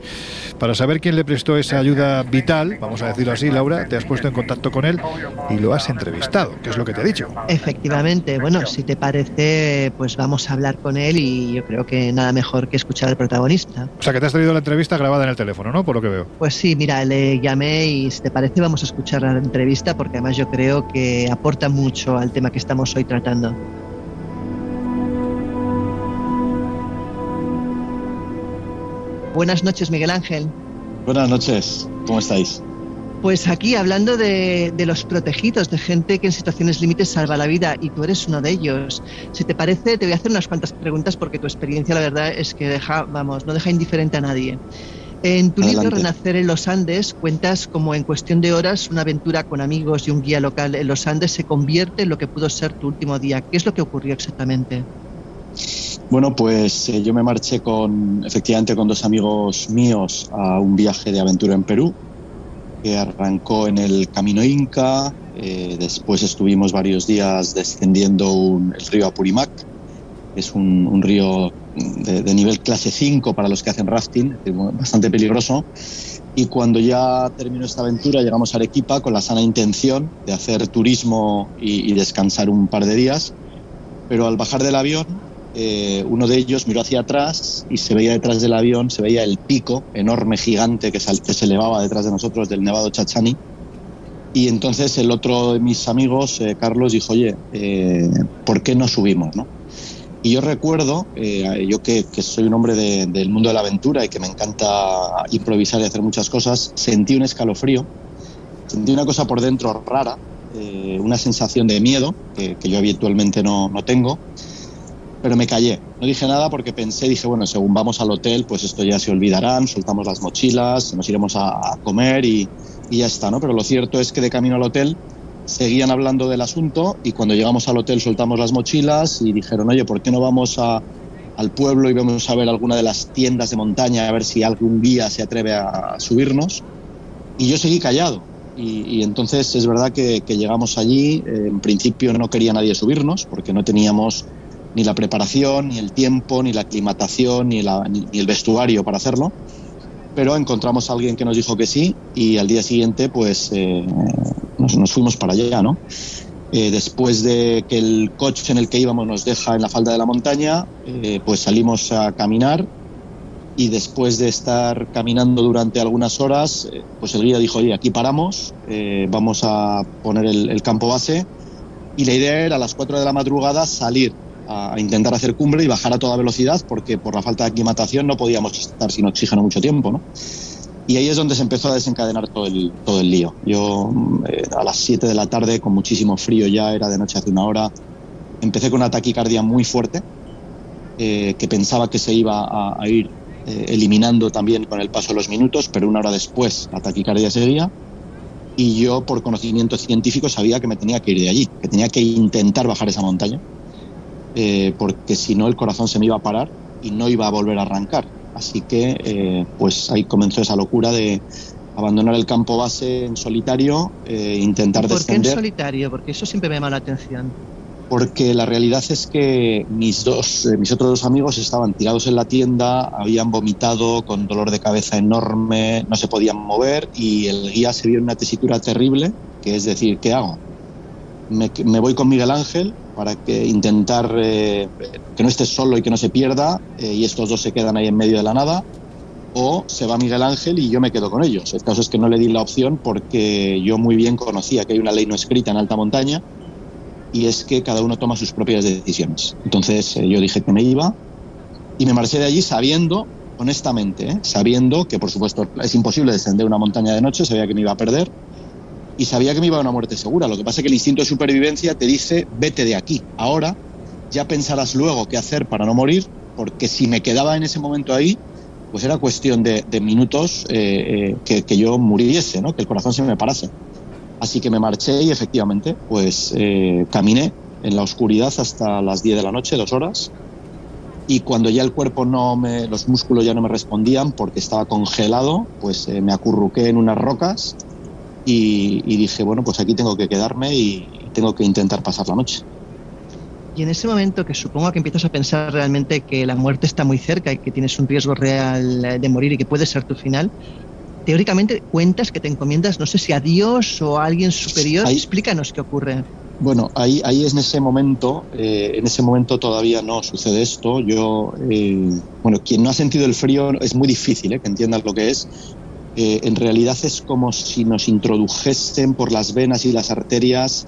para saber quién le prestó esa ayuda vital, vamos a decirlo así, Laura, te has puesto en contacto con él y lo has entrevistado, que es lo que te he dicho. Efectivamente, bueno, si te parece, pues vamos a hablar con él y yo creo que nada mejor que escuchar al protagonista. O sea, que te has traído la entrevista grabada en el teléfono, ¿no? Por lo que veo. Pues sí, mira, le llamé y si te parece vamos a escuchar la entrevista porque además yo creo que aporta mucho al tema que estamos hoy tratando. Buenas noches, Miguel Ángel. Buenas noches, ¿cómo estáis? Pues aquí hablando de, de, los protegidos, de gente que en situaciones límites salva la vida y tú eres uno de ellos. Si te parece, te voy a hacer unas cuantas preguntas porque tu experiencia, la verdad, es que deja, vamos, no deja indiferente a nadie. En tu Adelante. libro Renacer en los Andes cuentas como en cuestión de horas una aventura con amigos y un guía local en los Andes se convierte en lo que pudo ser tu último día. ¿Qué es lo que ocurrió exactamente? Bueno, pues eh, yo me marché con, efectivamente, con dos amigos míos a un viaje de aventura en Perú, que arrancó en el Camino Inca, eh, después estuvimos varios días descendiendo el río Apurimac, que es un, río de, nivel clase 5 para los que hacen rafting, bastante peligroso. Y cuando ya terminó esta aventura, llegamos a Arequipa con la sana intención de hacer turismo y descansar un par de días. Pero al bajar del avión, eh, uno de ellos miró hacia atrás y se veía detrás del avión, se veía el pico enorme, gigante que, se elevaba detrás de nosotros del Nevado Chachani. Y entonces el otro de mis amigos, eh, Carlos, dijo, oye, eh, ¿por qué no subimos? No? Y yo recuerdo, eh, yo que, que soy un hombre de- del mundo de la aventura y que me encanta improvisar y hacer muchas cosas, sentí un escalofrío, sentí una cosa por dentro rara, una sensación de miedo que, yo habitualmente no tengo, pero me callé. No dije nada porque pensé, dije, bueno, según vamos al hotel, pues esto ya se olvidarán, soltamos las mochilas, nos iremos a, comer y, y ya está, ¿no? Pero lo cierto es que de camino al hotel seguían hablando del asunto y cuando llegamos al hotel soltamos las mochilas y dijeron, oye, ¿por qué no vamos a, al pueblo y vamos a ver alguna de las tiendas de montaña a ver si algún guía se atreve a subirnos? Y yo seguí callado. Y, entonces es verdad que, que llegamos allí, eh, en principio no quería nadie subirnos porque no teníamos ni la preparación, ni el tiempo, ni la aclimatación, ni, el vestuario para hacerlo. Pero encontramos a alguien que nos dijo que sí y al día siguiente pues eh, nos, fuimos para allá, ¿no? Eh, después de que el coche en el que íbamos nos deja en la falda de la montaña, eh, pues salimos a caminar y después de estar caminando durante algunas horas, pues el guía dijo, oye, aquí paramos, vamos a poner el, el campo base y la idea era a las 4 de la madrugada salir a, intentar hacer cumbre y bajar a toda velocidad porque por la falta de aclimatación no podíamos estar sin oxígeno mucho tiempo, ¿no? Y ahí es donde se empezó a desencadenar todo el, todo el lío. Yo mm, eh, a las 7 de la tarde, con muchísimo frío ya, era de noche hace una hora, empecé con una taquicardia muy fuerte, eh, que pensaba que se iba a, a ir eh, eliminando también con el paso de los minutos, pero una hora después la taquicardia seguía. Y yo, por conocimiento científico, sabía que me tenía que ir de allí, que tenía que intentar bajar esa montaña, eh, porque si no el corazón se me iba a parar y no iba a volver a arrancar. Así que, eh, pues ahí comenzó esa locura de abandonar el campo base en solitario, eh, intentar ¿Por qué en descender solitario? Porque eso siempre me llama la atención. porque la realidad es que mis dos, eh, mis otros dos amigos estaban tirados en la tienda, habían vomitado con dolor de cabeza enorme, no se podían mover y el guía se vio en una tesitura terrible, que es decir, ¿qué hago? Me, me voy con Miguel Ángel para que intentar eh, que no esté solo y que no se pierda eh, y estos dos se quedan ahí en medio de la nada o se va Miguel Ángel y yo me quedo con ellos. El caso es que no le di la opción porque yo muy bien conocía que hay una ley no escrita en alta montaña y es que cada uno toma sus propias decisiones. Entonces eh, yo dije que me iba y me marché de allí sabiendo, honestamente, sabiendo que por supuesto es imposible descender una montaña de noche, sabía que me iba a perder y sabía que me iba a una muerte segura. Lo que pasa es que el instinto de supervivencia te dice, vete de aquí, ahora ya pensarás luego qué hacer para no morir, porque si me quedaba en ese momento ahí, pues era cuestión de, de minutos eh, eh, que, que, yo muriese, ¿no? que el corazón se me parase. Así que me marché y efectivamente, pues eh, caminé en la oscuridad hasta las 10 de la noche, dos horas. Y cuando ya el cuerpo no me, los músculos ya no me respondían porque estaba congelado, pues eh, me acurruqué en unas rocas y, y, dije, bueno, pues aquí tengo que quedarme y tengo que intentar pasar la noche. Y en ese momento que supongo que empiezas a pensar realmente que la muerte está muy cerca y que tienes un riesgo real de morir y que puede ser tu final, teóricamente cuentas que te encomiendas, no sé si a Dios o a alguien superior. Ahí, Explícanos qué ocurre. Bueno, ahí, ahí es en ese momento, eh, en ese momento todavía no sucede esto. Yo, eh, bueno, quien no ha sentido el frío es muy difícil eh, que entiendas lo que es. Eh, en realidad es como si nos introdujesen por las venas y las arterias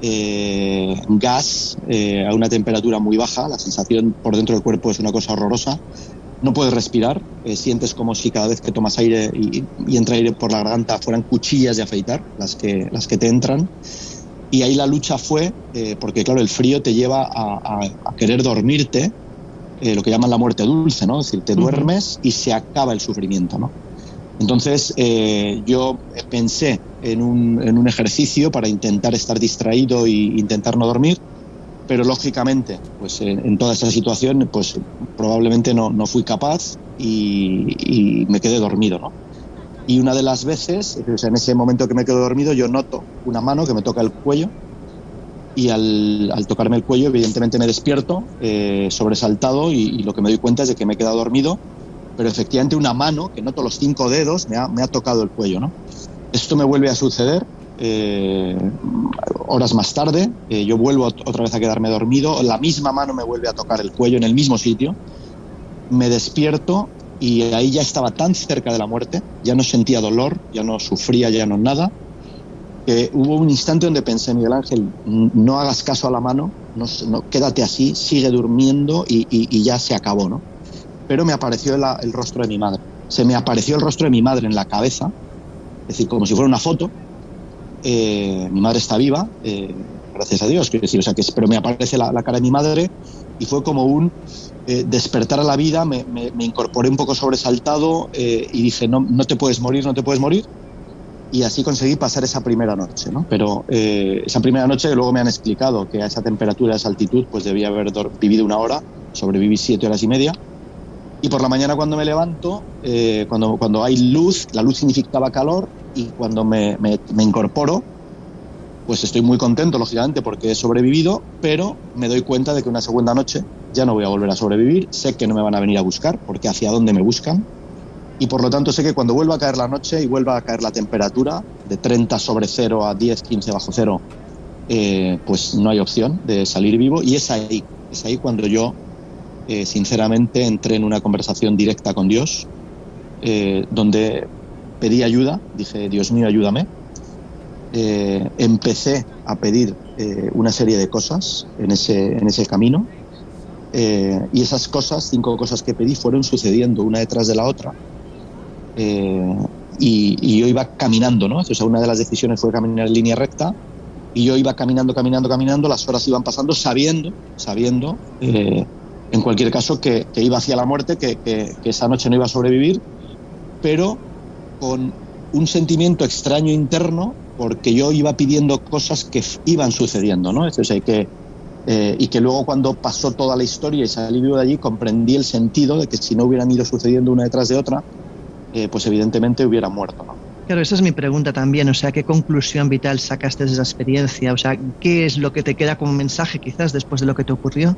eh, gas eh, a una temperatura muy baja. La sensación por dentro del cuerpo es una cosa horrorosa no puedes respirar, eh, sientes como si cada vez que tomas aire y, y, entra aire por la garganta fueran cuchillas de afeitar las que, las que te entran. Y ahí la lucha fue, eh, porque claro, el frío te lleva a, a, a querer dormirte, eh, lo que llaman la muerte dulce, ¿no? Es decir, te duermes y se acaba el sufrimiento, ¿no? Entonces eh, yo pensé en un, en un ejercicio para intentar estar distraído e intentar no dormir pero lógicamente, pues en, en, toda esa situación, pues probablemente no, no fui capaz y, me quedé dormido, ¿no? Y una de las veces, sea, en ese momento que me quedo dormido, yo noto una mano que me toca el cuello y al, al tocarme el cuello, evidentemente me despierto eh, sobresaltado y, y, lo que me doy cuenta es de que me he quedado dormido, pero efectivamente una mano, que noto los cinco dedos, me ha, tocado el cuello, ¿no? Esto me vuelve a suceder eh, horas más tarde, eh, yo vuelvo otra vez a quedarme dormido, la misma mano me vuelve a tocar el cuello en el mismo sitio, me despierto y ahí ya estaba tan cerca de la muerte, ya no sentía dolor, ya no sufría, ya no nada, hubo un instante donde pensé, Miguel Ángel, no hagas caso a la mano, no, no quédate así, sigue durmiendo y, y, ya se acabó, ¿no? Pero me apareció la, el rostro de mi madre, se me apareció el rostro de mi madre en la cabeza, es decir, como si fuera una foto, eh, mi madre está viva, eh, gracias a Dios, quiero decir, o sea, que, pero me aparece la, la cara de mi madre y fue como un eh, despertar a la vida, me, me, me, incorporé un poco sobresaltado eh, y dije, no, no te puedes morir, no te puedes morir. Y así conseguí pasar esa primera noche, ¿no? Pero eh, esa primera noche luego me han explicado que a esa temperatura, a esa altitud, pues debía haber vivido una hora, sobreviví siete horas y media. Y por la mañana cuando me levanto, eh, cuando, cuando hay luz, la luz significaba calor, y cuando me, me, me, incorporo, pues estoy muy contento, lógicamente, porque he sobrevivido, pero me doy cuenta de que una segunda noche ya no voy a volver a sobrevivir, sé que no me van a venir a buscar, porque hacia dónde me buscan, y por lo tanto sé que cuando vuelva a caer la noche y vuelva a caer la temperatura, de 30 sobre 0 a 10, 15 bajo cero, eh, pues no hay opción de salir vivo, y es ahí, es ahí cuando yo, eh, sinceramente, entré en una conversación directa con Dios, eh, donde pedí ayuda, dije, Dios mío, ayúdame. Eh, empecé a pedir una serie de cosas en ese, en ese camino y esas cosas, cinco cosas que pedí, fueron sucediendo una detrás de la otra. Y, yo iba caminando, ¿no? O sea, una de las decisiones fue caminar en línea recta y yo iba caminando, caminando, caminando, las horas iban pasando sabiendo, sabiendo, en cualquier caso, que, iba hacia la muerte, que esa noche no iba a sobrevivir, pero con un sentimiento extraño interno porque yo iba pidiendo cosas que iban sucediendo, ¿no? Es decir, que, eh, y que luego cuando pasó toda la historia y salí vivo de allí comprendí el sentido de que si no hubieran ido sucediendo una detrás de otra, eh, pues evidentemente hubiera muerto, ¿no? Claro, esa es mi pregunta también, o sea, ¿qué conclusión vital sacaste de esa experiencia? O sea, ¿qué es lo que te queda como mensaje quizás después de lo que te ocurrió?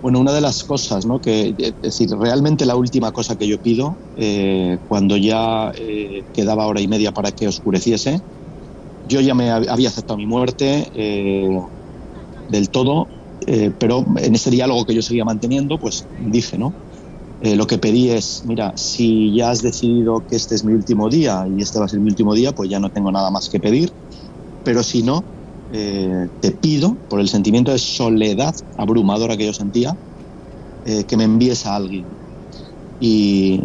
Bueno, una de las cosas, ¿no? Que, es decir, realmente la última cosa que yo pido, eh, cuando ya eh, quedaba hora y media para que oscureciese, yo ya me había aceptado mi muerte eh, del todo, pero en ese diálogo que yo seguía manteniendo, pues dije, ¿no? Lo que pedí es, mira, si ya has decidido que este es mi último día y este va a ser mi último día, pues ya no tengo nada más que pedir. Pero si no, eh, te pido, por el sentimiento de soledad abrumadora que yo sentía, eh, que me envíes a alguien. Y,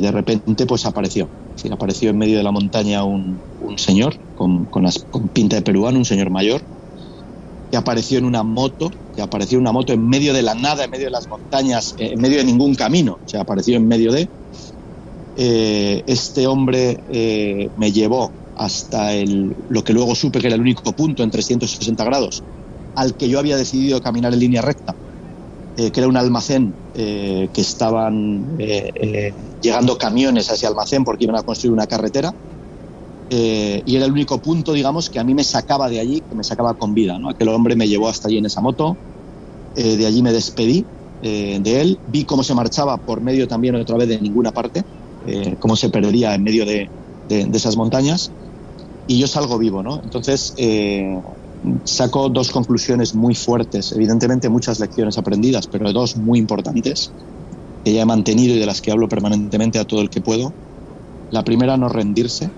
de repente pues apareció. Sí, apareció en medio de la montaña un, señor con, pinta de peruano, un señor mayor, que apareció en una moto, que apareció en una moto en medio de la nada, en medio de las montañas, eh, en medio de ningún camino, o sea, apareció en medio de... Este hombre me llevó hasta el, lo que luego supe que era el único punto en 360 grados al que yo había decidido caminar en línea recta, eh, que era un almacén eh, que estaban eh, eh, llegando camiones a ese almacén porque iban a construir una carretera. Eh, y era el único punto, digamos, que a mí me sacaba de allí, que me sacaba con vida. ¿no? Aquel hombre me llevó hasta allí en esa moto, eh, de allí me despedí de él, vi cómo se marchaba por medio también otra vez de ninguna parte, cómo se perdería en medio de, de- de esas montañas, y yo salgo vivo. ¿no? Entonces, eh, saco dos conclusiones muy fuertes, evidentemente muchas lecciones aprendidas, pero dos muy importantes, que ya he mantenido y de las que hablo permanentemente a todo el que puedo. La primera, no rendirse.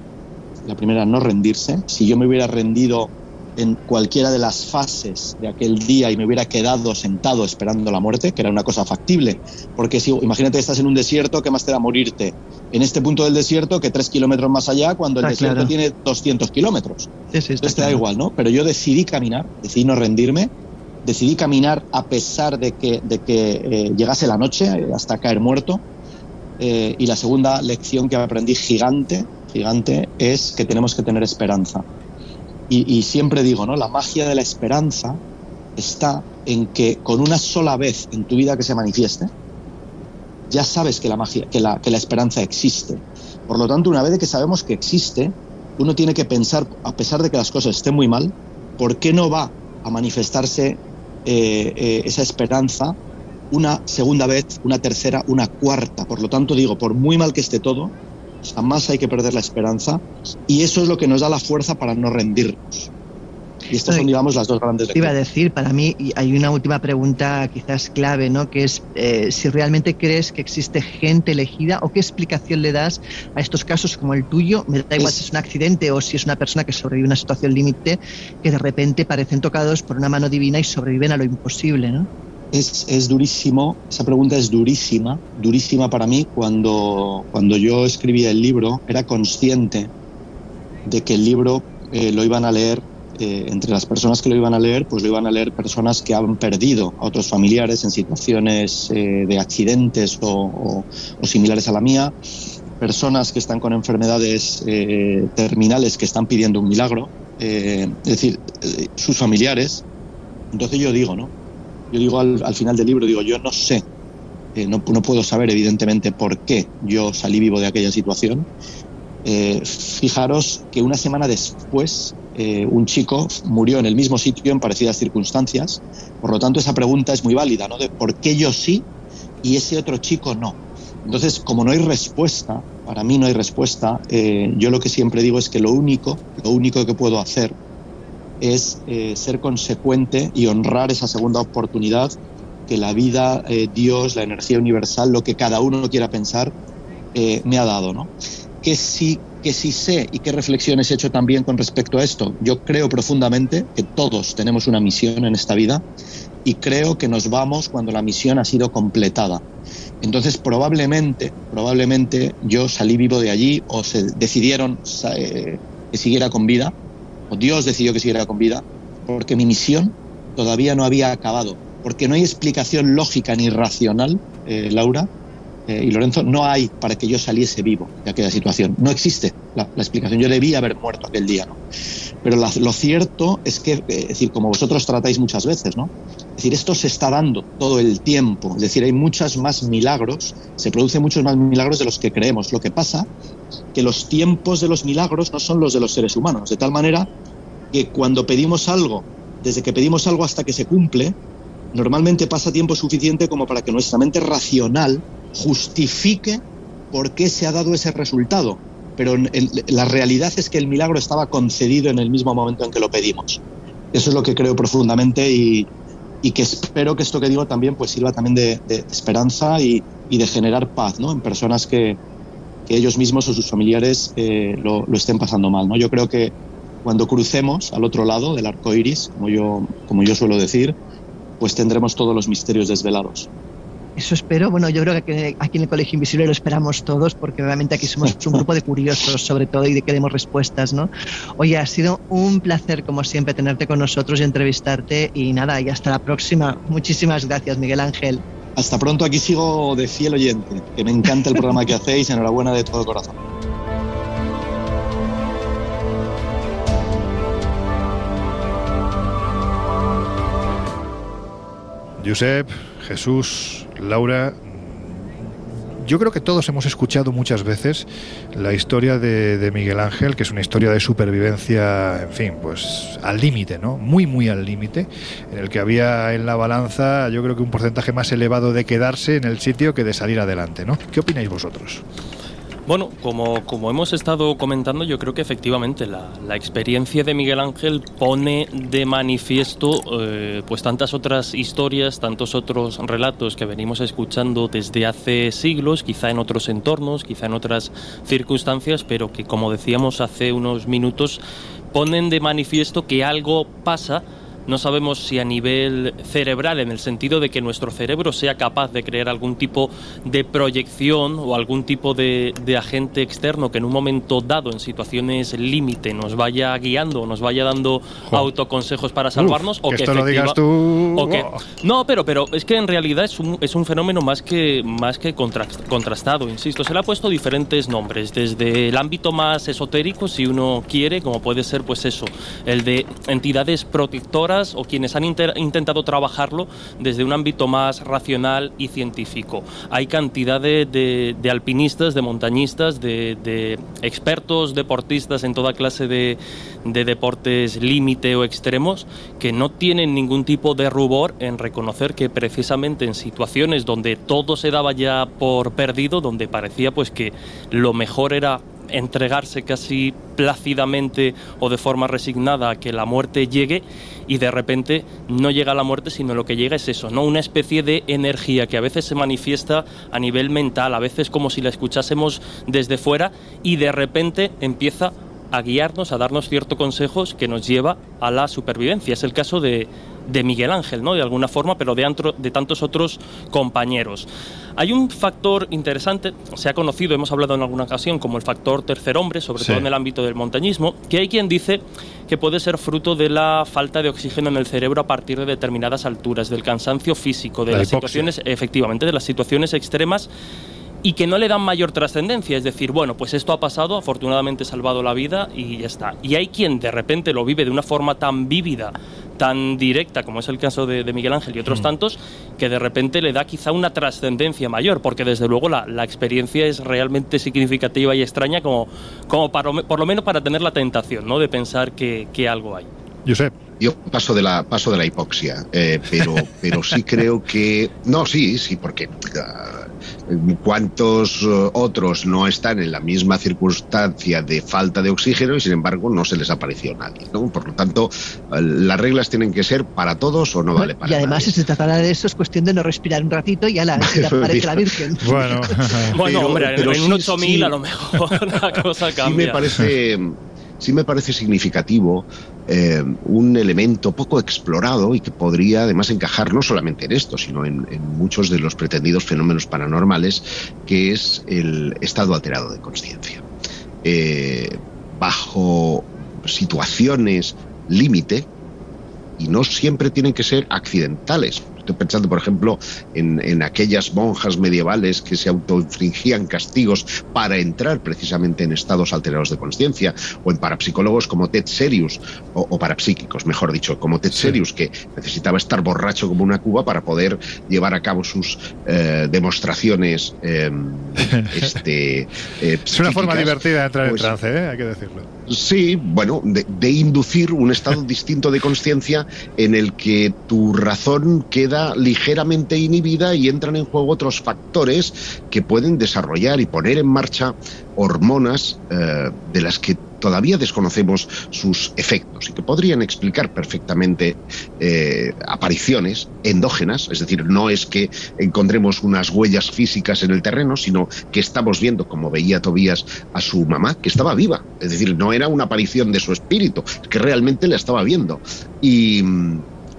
La primera, no rendirse. Si yo me hubiera rendido en cualquiera de las fases de aquel día y me hubiera quedado sentado esperando la muerte, que era una cosa factible, porque si imagínate que estás en un desierto, ¿qué más te da morirte? En este punto del desierto que tres kilómetros más allá, cuando el desierto claro. tiene 200 kilómetros. Sí, sí, Entonces te da claro. igual, ¿no? Pero yo decidí caminar, decidí no rendirme, decidí caminar a pesar de que, de que eh, llegase la noche eh, hasta caer muerto. Eh, y la segunda lección que aprendí gigante, gigante, es que tenemos que tener esperanza. Y, siempre digo, ¿no? La magia de la esperanza está en que con una sola vez en tu vida que se manifieste, ya sabes que la magia, que la, que la esperanza existe. Por lo tanto, una vez que sabemos que existe, uno tiene que pensar, a pesar de que las cosas estén muy mal, ¿por qué no va a manifestarse eh, eh, esa esperanza una segunda vez, una tercera, una cuarta? Por lo tanto, digo, por muy mal que esté todo, jamás hay que perder la esperanza y eso es lo que nos da la fuerza para no rendirnos. Y estas son, digamos, las dos grandes Te iba a decir, para mí hay una última pregunta quizás clave, ¿no? Que es eh, si realmente crees que existe gente elegida o qué explicación le das a estos casos como el tuyo. Me da igual si es un accidente o si es una persona que sobrevive a una situación límite que de repente parecen tocados por una mano divina y sobreviven a lo imposible, ¿no? Es, durísimo, esa pregunta es durísima, durísima para mí. Cuando, cuando yo escribía el libro, era consciente de que el libro eh, lo iban a leer, eh, entre las personas que lo iban a leer, pues lo iban a leer personas que han perdido a otros familiares en situaciones eh, de accidentes o, o- similares a la mía, personas que están con enfermedades terminales que están pidiendo un milagro, es decir, sus familiares. Entonces yo digo, ¿no? Yo digo al, al final del libro, digo, yo no sé, eh, no, no puedo saber evidentemente por qué yo salí vivo de aquella situación. Eh, fijaros que una semana después eh, un chico murió en el mismo sitio en parecidas circunstancias. Por lo tanto, esa pregunta es muy válida, ¿no? De por qué yo sí y ese otro chico no. Entonces, como no hay respuesta, para mí no hay respuesta, eh, yo lo que siempre digo es que lo único, lo único que puedo hacer es eh, ser consecuente y honrar esa segunda oportunidad que la vida, eh, Dios, la energía universal, lo que cada uno quiera pensar, eh, me ha dado, ¿no? Que si, que si sé y qué reflexiones he hecho también con respecto a esto, yo creo profundamente que todos tenemos una misión en esta vida y creo que nos vamos cuando la misión ha sido completada. Entonces, probablemente, probablemente yo salí vivo de allí o se decidieron que siguiera con vida, Dios decidió que siguiera con vida, porque mi misión todavía no había acabado, porque no hay explicación lógica ni racional, eh, Laura eh, y Lorenzo, no hay para que yo saliese vivo de aquella situación. No existe la, explicación. Yo debía haber muerto aquel día, ¿no? Pero la- lo cierto es que, eh, es decir, como vosotros tratáis muchas veces, ¿no? Es decir, esto se está dando todo el tiempo. Es decir, hay muchos más milagros, se producen muchos más milagros de los que creemos. Lo que pasa que los tiempos de los milagros no son los de los seres humanos, de tal manera que cuando pedimos algo, desde que pedimos algo hasta que se cumple, normalmente pasa tiempo suficiente como para que nuestra mente racional justifique por qué se ha dado ese resultado. Pero en- la realidad es que el milagro estaba concedido en el mismo momento en que lo pedimos. Eso es lo que creo profundamente y, y que espero que esto que digo también pues sirva también de, de esperanza y, y, de generar paz ¿no? en personas que, que ellos mismos o sus familiares eh, lo, lo, estén pasando mal. ¿no? Yo creo que cuando crucemos al otro lado del arco iris, como yo, como yo suelo decir, pues tendremos todos los misterios desvelados. Eso espero. Bueno, yo creo que aquí en el Colegio Invisible lo esperamos todos, porque realmente aquí somos un grupo de curiosos, sobre todo, y de queremos respuestas, ¿no? Oye, ha sido un placer, como siempre, tenerte con nosotros y entrevistarte. Y nada, y hasta la próxima. Muchísimas gracias, Miguel Ángel. Hasta pronto, aquí sigo de fiel oyente, que me encanta el programa que hacéis. Enhorabuena de todo corazón. Josep, Jesús, Laura, yo creo que todos hemos escuchado muchas veces la historia de, Miguel Ángel, que es una historia de supervivencia, en fin, pues al límite, ¿no? Muy, muy al límite, en el que había en la balanza, yo creo que un porcentaje más elevado de quedarse en el sitio que de salir adelante, ¿no? ¿Qué opináis vosotros? Bueno, como, como hemos estado comentando, yo creo que efectivamente la, la experiencia de Miguel Ángel pone de manifiesto eh, pues tantas otras historias, tantos otros relatos que venimos escuchando desde hace siglos, quizá en otros entornos, quizá en otras circunstancias, pero que como decíamos hace unos minutos, ponen de manifiesto que algo pasa no sabemos si a nivel cerebral, en el sentido de que nuestro cerebro sea capaz de crear algún tipo de proyección o algún tipo de, de agente externo que en un momento dado, en situaciones límite, nos vaya guiando, nos vaya dando jo. autoconsejos para salvarnos. Uf, o que, que esto lo digas tú. O que, no, pero, pero es que en realidad es un, es un fenómeno más que, más que contrastado, insisto. Se le ha puesto diferentes nombres, desde el ámbito más esotérico, si uno quiere, como puede ser, pues eso, el de entidades protectoras o quienes han intentado trabajarlo desde un ámbito más racional y científico. Hay cantidad de, alpinistas, de montañistas, de, de, expertos, deportistas en toda clase de, deportes límite o extremos que no tienen ningún tipo de rubor en reconocer que precisamente en situaciones donde todo se daba ya por perdido, donde parecía pues que lo mejor era entregarse casi plácidamente o de forma resignada a que la muerte llegue y de repente no llega la muerte, sino lo que llega es eso, ¿no? Una especie de energía que a veces se manifiesta a nivel mental, a veces como si la escuchásemos desde fuera y de repente empieza a guiarnos, a darnos ciertos consejos que nos lleva a la supervivencia. Es el caso de, de Miguel Ángel, ¿no? De alguna forma, pero de, antro, de tantos otros compañeros. Hay un factor interesante, se ha conocido, hemos hablado en alguna ocasión, como el factor tercer hombre, sobre sí. todo en el ámbito del montañismo, que hay quien dice que puede ser fruto de la falta de oxígeno en el cerebro a partir de determinadas alturas, del cansancio físico, de la las hipoxia. situaciones, efectivamente, de las situaciones extremas y que no le dan mayor trascendencia, es decir, bueno, pues esto ha pasado, afortunadamente he salvado la vida y ya está. Y hay quien de repente lo vive de una forma tan vívida, tan directa, como es el caso de, de Miguel Ángel y otros mm. tantos, que de repente le da quizá una trascendencia mayor, porque desde luego la, la, experiencia es realmente significativa y extraña como, como para, por lo menos para tener la tentación ¿no? de pensar que, que algo hay. Josep. Yo paso de la paso de la hipoxia, eh, pero pero sí creo que no, sí, sí, porque uh, cuántos uh, otros no están en la misma circunstancia de falta de oxígeno y sin embargo no se les apareció nadie, ¿no? Por lo tanto, uh, las reglas tienen que ser para todos o no vale para Y además, nadie. si se tratara de eso, es cuestión de no respirar un ratito y ya la, aparece la Virgen. Bueno, bueno pero, hombre, pero en sí, un 8000 sí, a lo mejor la cosa cambia. Sí me parece sí me parece significativo eh, un elemento poco explorado y que podría además encajar no solamente en esto, sino en, muchos de los pretendidos fenómenos paranormales, que es el estado alterado de conciencia. Eh, bajo situaciones límite, y no siempre tienen que ser accidentales. Estoy pensando, por ejemplo, en, en aquellas monjas medievales que se autoinfligían castigos para entrar precisamente en estados alterados de conciencia, o en parapsicólogos como Ted Serius, o, o parapsíquicos, mejor dicho, como Ted sí. Serius, que necesitaba estar borracho como una cuba para poder llevar a cabo sus eh, demostraciones. Eh, este, eh, es una forma divertida de entrar pues, en trance, ¿eh? hay que decirlo. Sí, bueno, de, de inducir un estado distinto de conciencia en el que tu razón queda ligeramente inhibida y entran en juego otros factores que pueden desarrollar y poner en marcha hormonas eh, de las que todavía desconocemos sus efectos y que podrían explicar perfectamente eh, apariciones endógenas, es decir, no es que encontremos unas huellas físicas en el terreno, sino que estamos viendo, como veía Tobías a su mamá, que estaba viva, es decir, no era una aparición de su espíritu, que realmente la estaba viendo. Y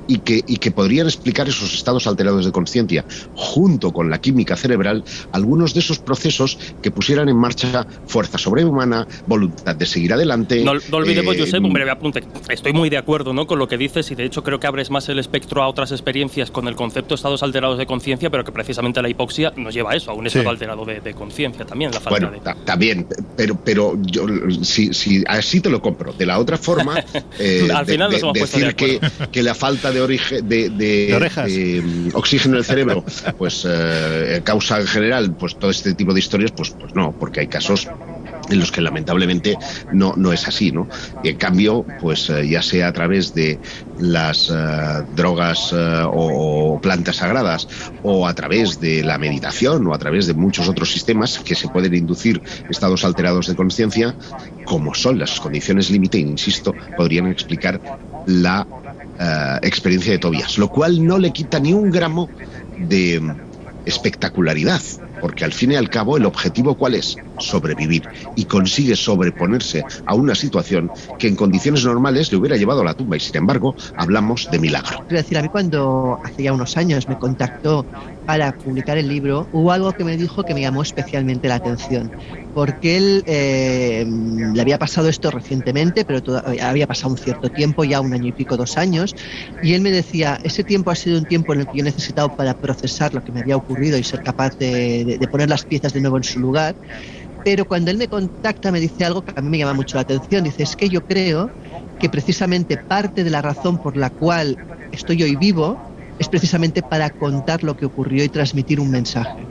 y que, y que podrían explicar esos estados alterados de conciencia, junto con la química cerebral, algunos de esos procesos que pusieran en marcha fuerza sobrehumana, voluntad de seguir adelante. No, no olvidemos, eh, Josep, un breve apunte. Estoy muy de acuerdo ¿no? con lo que dices y de hecho creo que abres más el espectro a otras experiencias con el concepto de estados alterados de conciencia, pero que precisamente la hipoxia nos lleva a eso, a un estado alterado de, de conciencia también, la falta bueno, de... ta- también, pero, pero yo si, si así te lo compro. De la otra forma, eh, Al de- final de- de decir que, que la falta de, origen, de, de- De orejas. de, mm, oxígeno en el cerebro, pues eh, causa en general, pues todo este tipo de historias, pues, pues no, porque hay casos en los que lamentablemente no, no es así, ¿no? Y en cambio, pues eh, ya sea a través de las eh, drogas eh, o, o plantas sagradas o a través de la meditación o a través de muchos otros sistemas que se pueden inducir estados alterados de conciencia, como son las condiciones límite, insisto, podrían explicar la eh, experiencia de Tobias, lo cual no le quita ni un gramo de espectacularidad, porque al fin y al cabo el objetivo cuál es? Sobrevivir y consigue sobreponerse a una situación que en condiciones normales le hubiera llevado a la tumba y sin embargo hablamos de milagro. Quiero decir, a mí cuando hace ya unos años me contactó para publicar el libro, hubo algo que me dijo que me llamó especialmente la atención, porque él eh, le había pasado esto recientemente, pero había pasado un cierto tiempo, ya un año y pico, dos años, y él me decía, ese tiempo ha sido un tiempo en el que yo he necesitado para procesar lo que me había ocurrido y ser capaz de- de poner las piezas de nuevo en su lugar, pero cuando él me contacta me dice algo que a mí me llama mucho la atención, dice, es que yo creo que precisamente parte de la razón por la cual estoy hoy vivo es precisamente para contar lo que ocurrió y transmitir un mensaje.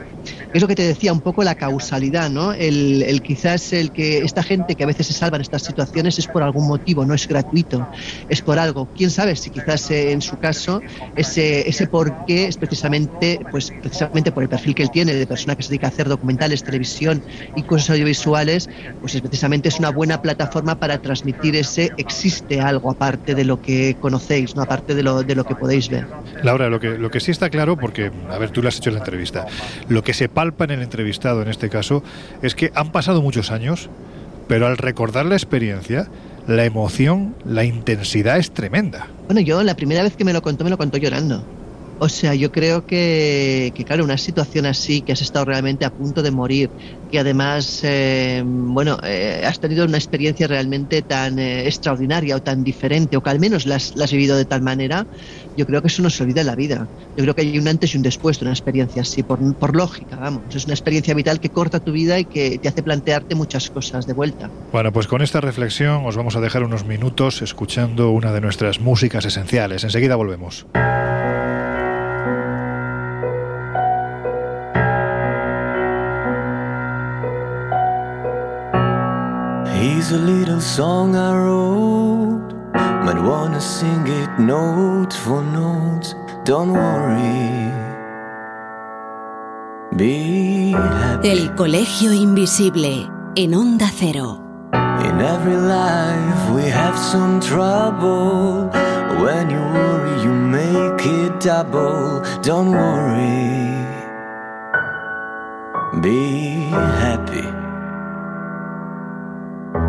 Es lo que te decía, un poco la causalidad, ¿no? El, el quizás el que esta gente que a veces se salva en estas situaciones es por algún motivo, no es gratuito, es por algo. Quién sabe si quizás eh, en su caso ese, ese por qué es precisamente, pues precisamente por el perfil que él tiene de persona que se dedica a hacer documentales, televisión y cosas audiovisuales, pues es precisamente es una buena plataforma para transmitir ese existe algo aparte de lo que conocéis, no aparte de lo, de lo que podéis ver. Laura, lo que, lo que sí está claro, porque, a ver, tú lo has hecho en la entrevista, lo que se palpa en el entrevistado en este caso es que han pasado muchos años, pero al recordar la experiencia, la emoción, la intensidad es tremenda. Bueno, yo la primera vez que me lo contó, me lo contó llorando. O sea, yo creo que, que, claro, una situación así, que has estado realmente a punto de morir, que además, eh, bueno, eh, has tenido una experiencia realmente tan eh, extraordinaria o tan diferente, o que al menos la has vivido de tal manera, yo creo que eso no se olvida en la vida. Yo creo que hay un antes y un después de una experiencia así, por, por lógica, vamos. Es una experiencia vital que corta tu vida y que te hace plantearte muchas cosas de vuelta. Bueno, pues con esta reflexión os vamos a dejar unos minutos escuchando una de nuestras músicas esenciales. Enseguida volvemos. Here's a little song I wrote. Might wanna sing it note for note. Don't worry. Be happy. El Colegio Invisible en Onda Cero. In every life we have some trouble. When you worry, you make it double. Don't worry. Be happy.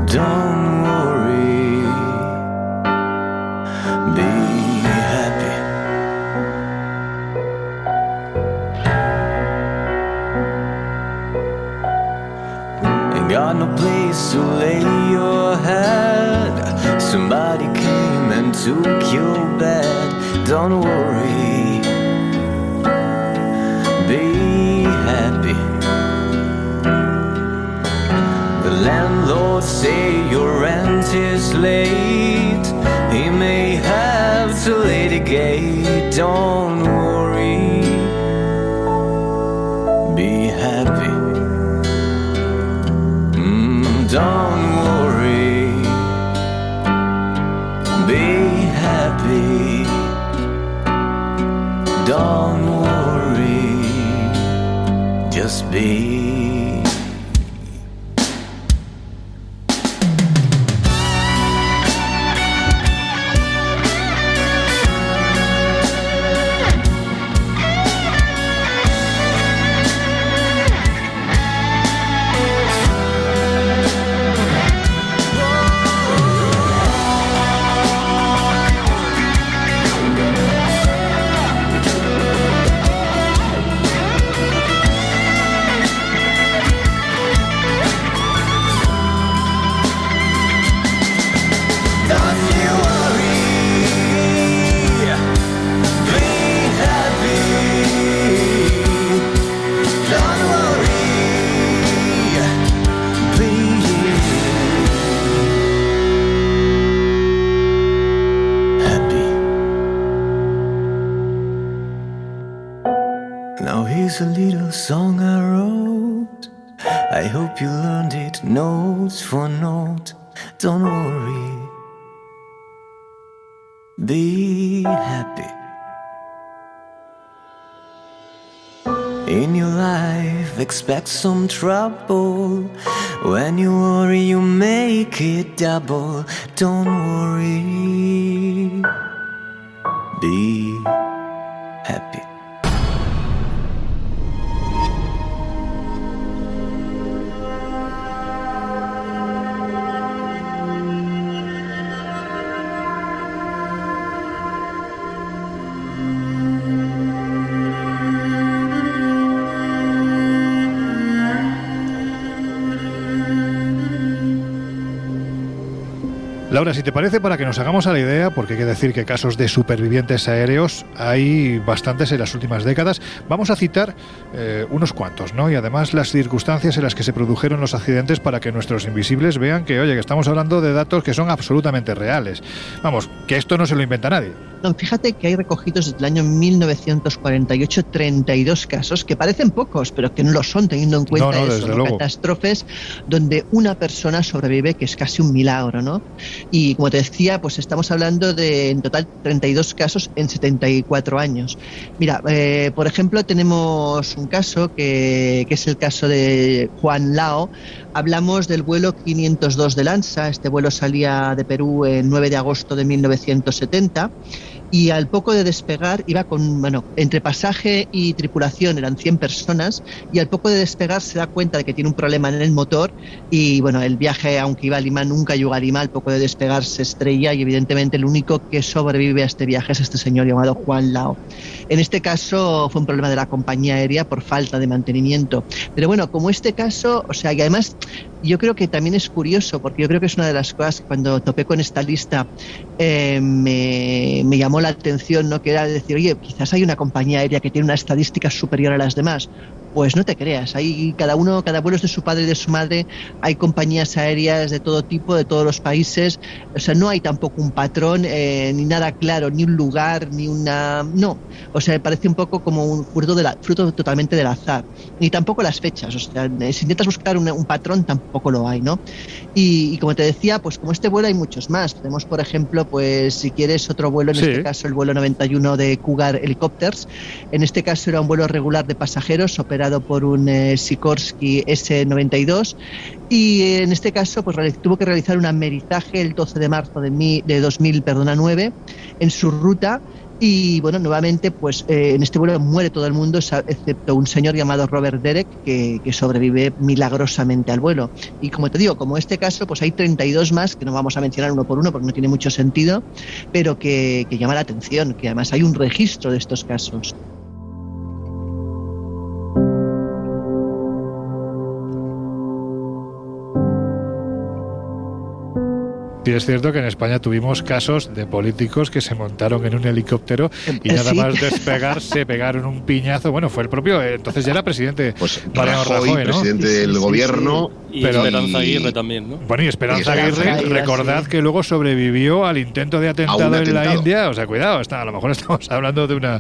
Don't worry. To lay your head. Somebody came and took your bed. Don't worry. Be happy. The landlord say your rent is late. He may have to lay the gate. Don't worry. Don't worry, be happy. Don't worry, just be for note. Don't worry. Be happy. In your life, expect some trouble. When you worry, you make it double. Don't worry. Be Laura, si te parece, para que nos hagamos a la idea, porque hay que decir que casos de supervivientes aéreos hay bastantes en las últimas décadas, vamos a citar eh, unos cuantos, ¿no? Y además las circunstancias en las que se produjeron los accidentes para que nuestros invisibles vean que, oye, que estamos hablando de datos que son absolutamente reales. Vamos, que esto no se lo inventa nadie. No, fíjate que hay recogidos desde el año 1948 32 casos que parecen pocos, pero que no lo son, teniendo en cuenta No, no, eso, catástrofes donde una persona sobrevive, que es casi un milagro, ¿no? Y como te decía, pues estamos hablando de en total 32 casos en 74 años. Mira, eh, por ejemplo, tenemos un caso que, que es el caso de Juan Lao. Hablamos del vuelo 502 de Lanza. Este vuelo salía de Perú el 9 de agosto de 1970 y al poco de despegar iba con, bueno, entre pasaje y tripulación eran 100 personas y al poco de despegar se da cuenta de que tiene un problema en el motor y bueno, el viaje, aunque iba a Lima, nunca llegó a Lima, al poco de despegar se estrella y evidentemente el único que sobrevive a este viaje es este señor llamado Juan Lao. En este caso fue un problema de la compañía aérea por falta de mantenimiento. Pero bueno, como este caso, o sea, y además yo creo que también es curioso, porque yo creo que es una de las cosas que cuando topé con esta lista eh, me, me llamó la atención, ¿no? que era decir, oye, quizás hay una compañía aérea que tiene una estadística superior a las demás. Pues no te creas, hay cada uno, cada vuelo es de su padre y de su madre, hay compañías aéreas de todo tipo, de todos los países, o sea, no hay tampoco un patrón, eh, ni nada claro, ni un lugar, ni una... No, o sea, me parece un poco como un fruto, de la, fruto totalmente del azar, ni tampoco las fechas, o sea, eh, si intentas buscar un, un patrón tampoco lo hay, ¿no? Y, y, como te decía, pues como este vuelo hay muchos más, tenemos por ejemplo, pues si quieres otro vuelo, en Sí. este caso el vuelo 91 de Cougar Helicopters, en este caso era un vuelo regular de pasajeros operado por un eh, Sikorsky S-92 y en este caso pues tuvo que realizar un amerizaje el 12 de marzo de, mi- de 2009 en su ruta y bueno, nuevamente pues eh, en este vuelo muere todo el mundo excepto un señor llamado Robert Derek que, que sobrevive milagrosamente al vuelo. Y como te digo, como este caso pues hay 32 más que no vamos a mencionar uno por uno porque no tiene mucho sentido, pero que, que llama la atención, que además hay un registro de estos casos. Sí, es cierto que en España tuvimos casos de políticos que se montaron en un helicóptero y Eh, nada sí. más despegar se pegaron un piñazo. Bueno, fue el propio, eh, entonces ya era presidente Mariano Rajoy, Rajoy, ¿no? presidente Sí, sí, del sí, gobierno, Y Pero- Esperanza Aguirre también, ¿no? Bueno, y Esperanza Esperanza Aguirre, Aguirre, recordad sí. que luego sobrevivió al intento de atentado, en la. India. O sea, cuidado, está, a lo mejor estamos hablando de una,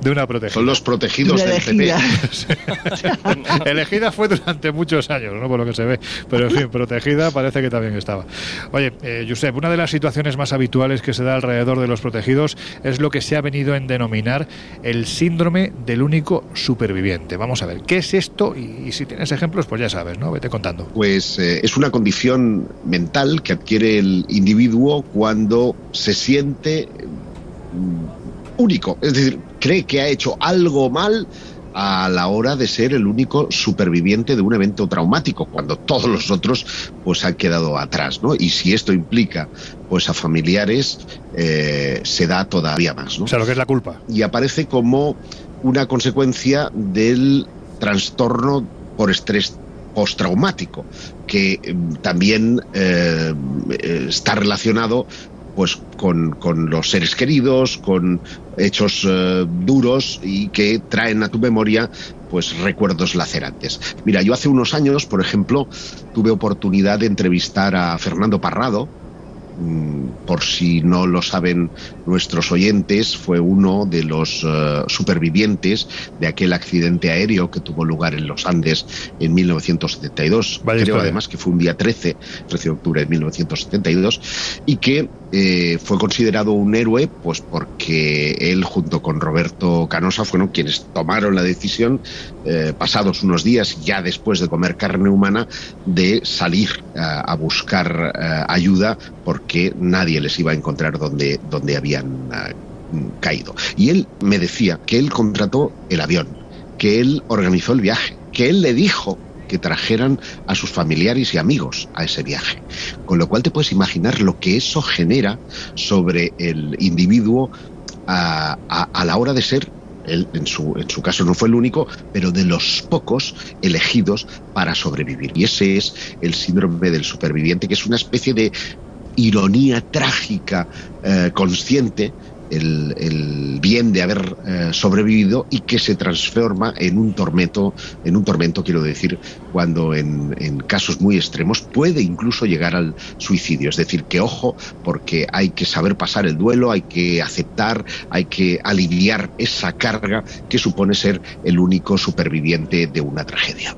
de una protegida. Son los protegidos del PP. elegida. Elegida fue durante muchos años, ¿no? Por lo que se ve. Pero en fin, protegida parece que también estaba. Oye, eh, Josep, una de las situaciones más habituales que se da alrededor de los protegidos es lo que se ha venido en denominar el síndrome del único superviviente. Vamos a ver, ¿qué es esto? Y, si tienes ejemplos, pues ya sabes, ¿no? Vete contando. Pues eh, es una condición mental que adquiere el individuo cuando se siente mm, único, es decir, cree que ha hecho algo mal a la hora de ser el único superviviente de un evento traumático, cuando todos los otros pues han quedado atrás, ¿no? Y si esto implica pues a familiares, eh, se da todavía más, ¿no? O sea, lo que es la culpa. y aparece como una consecuencia del trastorno por estrés postraumático, que eh, también eh, eh, está relacionado pues con, con los seres queridos, con hechos eh, duros y que traen a tu memoria pues recuerdos lacerantes. Mira, yo hace unos años, por ejemplo, tuve oportunidad de entrevistar a Fernando Parrado, por si no lo saben nuestros oyentes, fue uno de los eh, supervivientes de aquel accidente aéreo que tuvo lugar en los Andes en 1972. Vaya Creo historia. además que fue un día 13, 13 de octubre de 1972, y que eh, fue considerado un héroe pues porque él junto con Roberto Canosa fueron quienes tomaron la decisión, eh, pasados unos días ya después de comer carne humana, de salir a buscar eh, ayuda porque nadie les iba a encontrar donde, habían eh, caído. Y él me decía que él contrató el avión, que él organizó el viaje, que él le dijo que trajeran a sus familiares y amigos a ese viaje. Con lo cual te puedes imaginar lo que eso genera sobre el individuo a, a- a la hora de ser, él en su, en su caso no fue el único, pero de los pocos elegidos para sobrevivir. Y ese es el síndrome del superviviente, que es una especie de ironía trágica eh, consciente el, el bien de haber eh, sobrevivido y que se transforma en un tormento, en un tormento quiero decir, cuando en, en casos muy extremos puede incluso llegar al suicidio. Es decir, que ojo, porque hay que saber pasar el duelo, hay que aceptar, hay que aliviar esa carga que supone ser el único superviviente de una tragedia.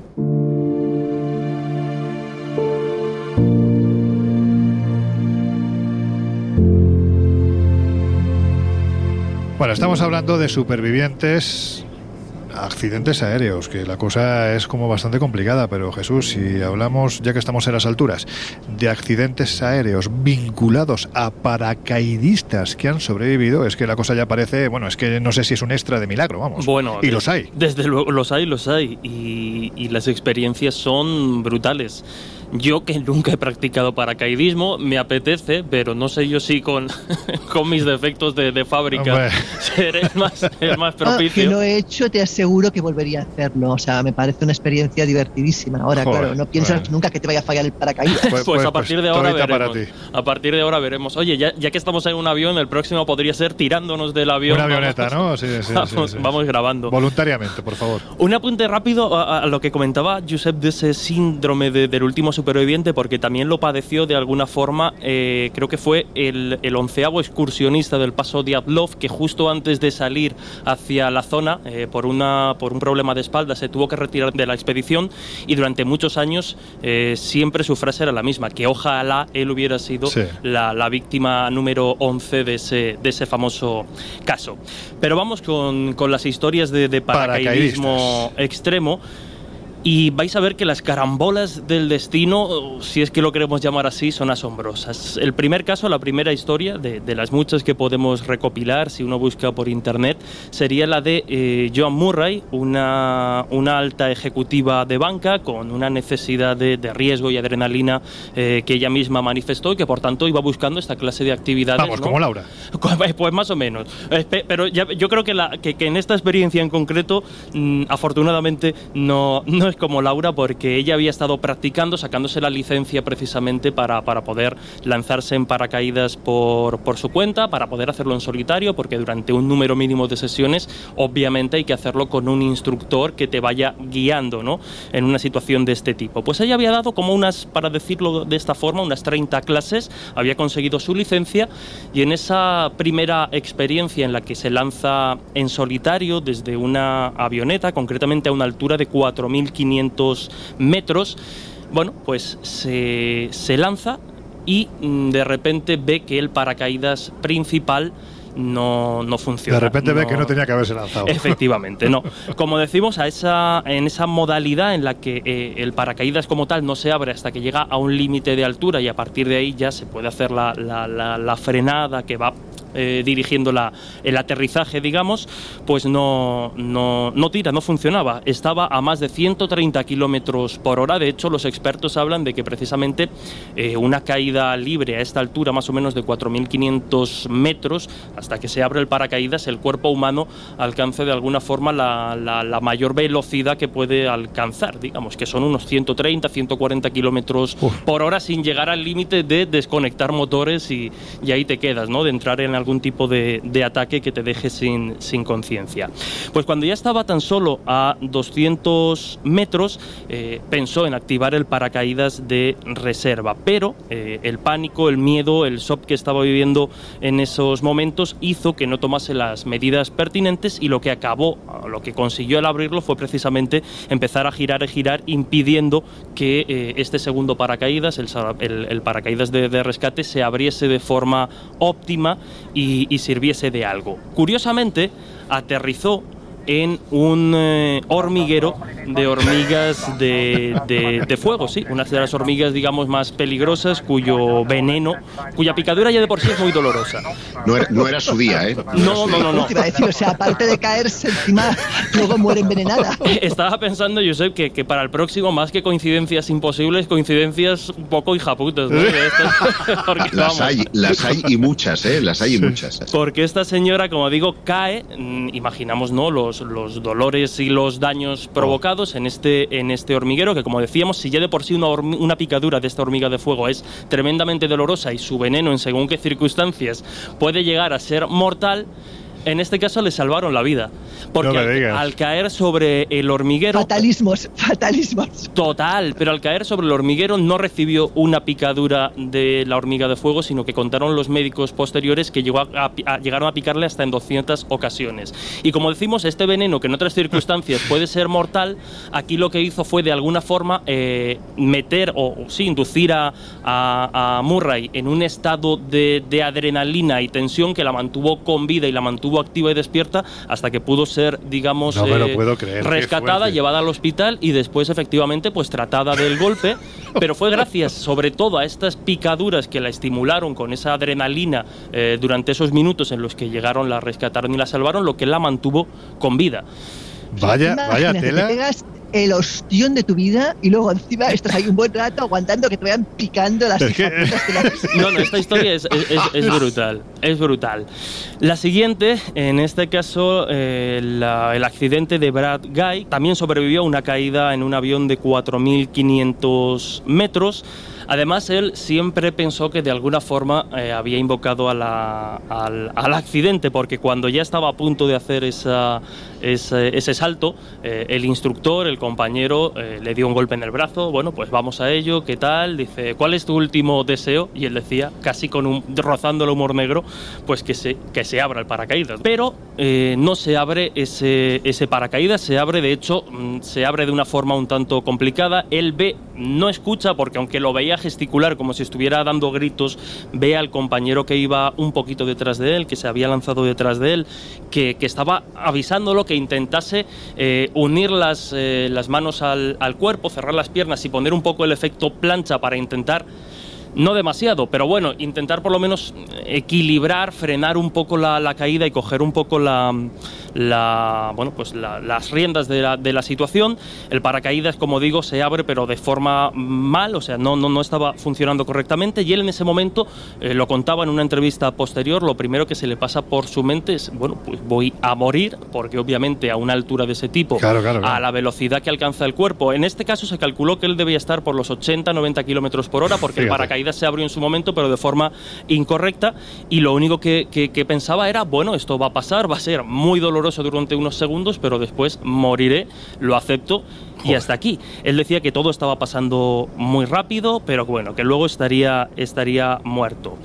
Bueno, estamos hablando de supervivientes a accidentes aéreos, que la cosa es como bastante complicada, pero Jesús, si hablamos, ya que estamos en las alturas, de accidentes aéreos vinculados a paracaidistas que han sobrevivido, es que la cosa ya parece, bueno, es que no sé si es un extra de milagro, vamos. Bueno, y de- los hay. Desde luego, los hay, los hay. Y, y las experiencias son brutales. Yo que nunca he practicado paracaidismo, me apetece, pero no sé yo si con, con mis defectos de, de fábrica Hombre. seré el más, el más Ah, que propicio. lo he hecho, te aseguro que volvería a hacerlo. O sea, me parece una experiencia divertidísima. Ahora, Joder, claro, no piensas bueno. nunca que te vaya a fallar el paracaídas. Pues, Pues- a pues partir de ahora todavía para veremos. ti. A partir de ahora veremos. Oye, ya, ya que estamos en un avión, el próximo podría ser tirándonos del avión. Una avioneta, Vamos- ¿no? Sí, sí, sí, vamos, sí. vamos grabando. Voluntariamente, por favor. Un apunte rápido a, a lo que comentaba Josep de ese síndrome de- del último superviviente, porque también lo padeció de alguna forma, eh, creo que fue el, el onceavo excursionista del paso Diatlov, que justo antes de salir hacia la zona, eh, por, una, por un problema de espalda, se tuvo que retirar de la expedición y durante muchos años eh, siempre su frase era la misma, que ojalá él hubiera sido Sí. la, la víctima número 11 de ese, de ese famoso caso. Pero vamos con, con las historias de, de paracaidismo extremo. Y vais a ver que las carambolas del destino, si es que lo queremos llamar así, son asombrosas. El primer caso, la primera historia, de, de las muchas que podemos recopilar si uno busca por internet, sería la de eh, Joan Murray, una, una alta ejecutiva de banca con una necesidad de, de riesgo y adrenalina eh, que ella misma manifestó y que por tanto iba buscando esta clase de actividades. Vamos, ¿no? como Laura. Pues más o menos. Eh, pe- Pero ya- yo creo que, la- que- que en esta experiencia en concreto, mm, afortunadamente, no, no es como Laura porque ella había estado practicando, sacándose la licencia precisamente para, para poder lanzarse en paracaídas por, por su cuenta, para poder hacerlo en solitario, porque durante un número mínimo de sesiones, obviamente hay que hacerlo con un instructor que te vaya guiando ¿no? en una situación de este tipo. Pues ella había dado como unas, para decirlo de esta forma, unas 30 clases, había conseguido su licencia y en esa primera experiencia en la que se lanza en solitario desde una avioneta, concretamente a una altura de 4.500 metros, bueno, pues se, se lanza y mm, de repente ve que el paracaídas principal no, no funciona. De repente ve que no tenía que haberse lanzado. Efectivamente, no. Como decimos, a esa, en esa modalidad en la que eh, el paracaídas como tal no se abre hasta que llega a un límite de altura y a partir de ahí ya se puede hacer la, la- la- la frenada que va eh, dirigiendo la- el aterrizaje, digamos, pues no, no, no tira, no funcionaba. Estaba a más de 130 kilómetros por hora. De hecho, los expertos hablan de que precisamente eh, una caída libre a esta altura, más o menos de 4.500 metros, hasta que se abre el paracaídas, el cuerpo humano alcance de alguna forma la, la- la mayor velocidad que puede alcanzar, digamos, que son unos 130, 140 kilómetros por hora sin llegar al límite de desconectar motores y, y ahí te quedas, ¿no? De entrar en algún tipo de, ataque que te deje sin, sin conciencia. Pues cuando ya estaba tan solo a 200 metros, eh, pensó en activar el paracaídas de reserva, pero eh, el pánico, el miedo, el shock que estaba viviendo en esos momentos hizo que no tomase las medidas pertinentes y lo que acabó, lo que consiguió al abrirlo fue precisamente empezar a girar y girar impidiendo que eh, este segundo paracaídas, el, paracaídas de rescate, se abriese de forma óptima y, sirviese de algo. Curiosamente, aterrizó en un eh, hormiguero de hormigas de, de- de fuego, sí, una de las hormigas, digamos, más peligrosas, cuyo veneno, cuya picadura ya de por sí es muy dolorosa. No era, no era su día, ¿eh? No, no, no, no. Te iba a decir, o sea, aparte de caerse encima, luego muere envenenada. Estaba pensando, Josep, que, que para el próximo, más que coincidencias imposibles, coincidencias un poco hijaputas. Porque, Las hay, las hay y muchas, ¿eh? Las hay y muchas. Porque esta señora, como digo, cae, mm, imaginamos, ¿no? Los, los dolores y los daños provocados en, este, en este hormiguero, que como decíamos, si ya de por sí una, picadura de esta hormiga de fuego es tremendamente dolorosa y su veneno, en según qué circunstancias, puede llegar a ser mortal, en este caso le salvaron la vida. Porque No al- al caer sobre el hormiguero... Fatalismos, fatalismos. Total, pero al caer sobre el hormiguero no recibió una picadura de la hormiga de fuego, sino que contaron los médicos posteriores que llegó a- a a- llegaron a picarle hasta en 200 ocasiones. Y como decimos, este veneno, que en otras circunstancias puede ser mortal, aquí lo que hizo fue de alguna forma eh, meter o o sí, inducir a, a- a Murray en un estado de, de adrenalina y tensión que la mantuvo con vida y la mantuvo activa y despierta hasta que pudo ser, digamos, No eh, puedo creer, qué rescatada, llevada al hospital y después efectivamente pues tratada del golpe, pero fue gracias sobre todo a estas picaduras que la estimularon con esa adrenalina eh, durante esos minutos en los que llegaron, la rescataron y la salvaron, lo que la mantuvo con vida. Vaya, vaya tela. El ostión de tu vida y luego encima estás ahí un buen rato aguantando que te vayan picando las Es que- No, no, esta historia es, es- es- es brutal, es brutal. La siguiente, en este caso, eh, la- el accidente de Brad Guy, también sobrevivió a una caída en un avión de 4.500 metros. Además, él siempre pensó que de alguna forma eh, había invocado a la- al, al accidente, porque cuando ya estaba a punto de hacer esa- ese, salto, eh, el instructor, el compañero, eh, le dio un golpe en el brazo. Bueno, pues vamos a ello, ¿qué tal? Dice, ¿cuál es tu último deseo? Y él decía, casi con un, rozando el humor negro, pues que se, que se abra el paracaídas. Pero eh, no se abre ese, ese paracaídas, se abre, de hecho, mm, se abre de una forma un tanto complicada. Él ve, no escucha, porque aunque lo veía gesticular como si estuviera dando gritos, ve al compañero que iba un poquito detrás de él, que se había lanzado detrás de él, que, que estaba avisándolo que intentase eh, unir las, eh, manos al cuerpo, cerrar las piernas y poner un poco el efecto plancha para intentar no demasiado, pero bueno, intentar por lo menos equilibrar, frenar un poco la, la caída y coger un poco la, la bueno, pues la- las riendas de la, de la situación. El paracaídas, como digo, se abre, pero de forma mal, o sea, no, no, no estaba funcionando correctamente. Y él en ese momento eh, lo contaba en una entrevista posterior. Lo primero que se le pasa por su mente es, bueno, pues voy a morir, porque obviamente a una altura de ese tipo, Claro, claro, claro. a la velocidad que alcanza el cuerpo. En este caso se calculó que él debía estar por los 80-90 kilómetros por hora, porque el Fíjate. Se abrió en su momento, pero de forma incorrecta. Y lo único que, que- que pensaba era, bueno, esto va a pasar, va a ser muy doloroso durante unos segundos, pero después moriré, lo acepto. Y hasta aquí. Él decía que todo estaba pasando muy rápido, pero bueno, que luego estaría, estaría muerto.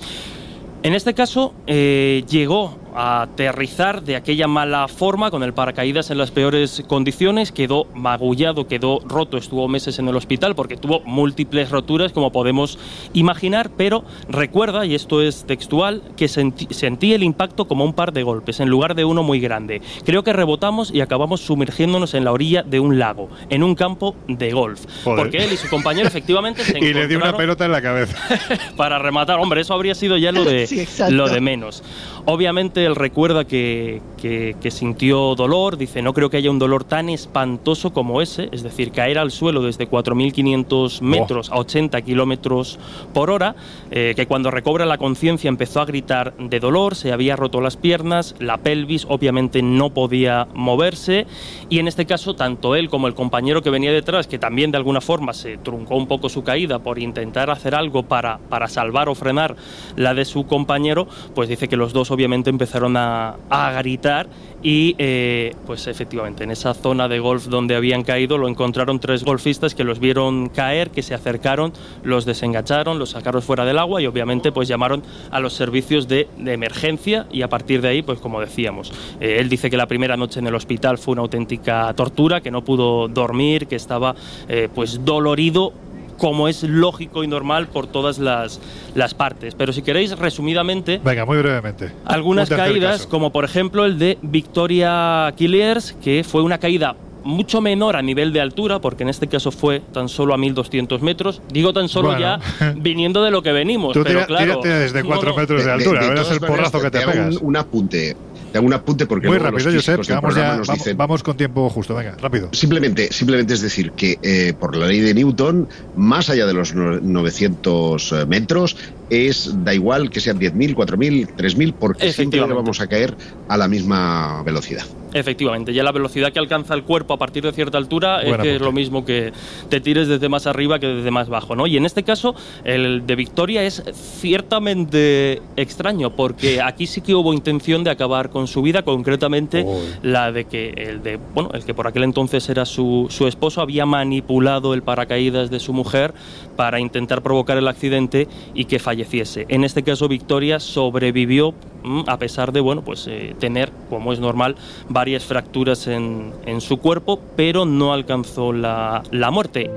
En este caso, eh, llegó a aterrizar de aquella mala forma, con el paracaídas en las peores condiciones, quedó magullado, quedó roto, estuvo meses en el hospital porque tuvo múltiples roturas, como podemos imaginar, pero recuerda, y esto es textual, que sentí, sentí el impacto como un par de golpes, en lugar de uno muy grande. Creo que rebotamos y acabamos sumergiéndonos en la orilla de un lago, en un campo de golf. Joder. Porque él y su compañero efectivamente se Y le dio una encontraron- pelota en la cabeza. para rematar. Hombre, eso habría sido ya lo de, Sí, lo de menos. Obviamente él recuerda que, que- que sintió dolor, dice, no creo que haya un dolor tan espantoso como ese, es decir, caer al suelo desde 4.500 metros a 80 kilómetros por hora, eh, que cuando recobra la conciencia empezó a gritar de dolor, se había roto las piernas, la pelvis obviamente no podía moverse y en este caso tanto él como el compañero que venía detrás, que también de alguna forma se truncó un poco su caída por intentar hacer algo para, para salvar o frenar la de su compañero, pues dice que los dos obviamente empezaron a, a gritar y eh, pues efectivamente en esa zona de golf donde habían caído lo encontraron tres golfistas que los vieron caer, que se acercaron, los desengancharon, los sacaron fuera del agua y obviamente pues llamaron a los servicios de, de emergencia y a partir de ahí pues como decíamos, eh, él dice que la primera noche en el hospital fue una auténtica tortura, que no pudo dormir, que estaba eh, pues dolorido como es lógico y normal por todas las, las partes. Pero si queréis, resumidamente, Venga, muy brevemente. algunas caídas, caso. como por ejemplo el de Victoria Killiers, que fue una caída mucho menor a nivel de altura, porque en este caso fue tan solo a 1200 metros. Digo tan solo Bueno. ya viniendo de lo que venimos, Tú pero tira- claro. tírate desde no, 4 no, metros de, De- de- altura, de verás el maneras, porrazo que te, hago pegas. Un, un apunte. Te hago un apunte porque Muy rápido, Josep, que vamos, ya, nos vamos, dicen- vamos con tiempo justo. Venga, rápido. Simplemente, simplemente es decir que eh, por la ley de Newton, más allá de los no- 900 eh, metros, es da igual que sean 10.000, 4.000, 3.000, porque siempre Efectivamente. vamos a caer a la misma velocidad. Efectivamente, ya la velocidad que alcanza el cuerpo a partir de cierta altura es que es lo mismo que te tires desde más arriba que desde más bajo, ¿no? Y en este caso, el de Victoria es ciertamente extraño, porque aquí sí que hubo intención de acabar con su vida, concretamente la de que el de, bueno, el que por aquel entonces era su, su esposo había manipulado el paracaídas de su mujer para intentar provocar el accidente y que falleciese. En este caso, Victoria sobrevivió mm, a pesar de, bueno, pues eh, tener, como es normal, varias fracturas en, en su cuerpo, pero no alcanzó la, la muerte.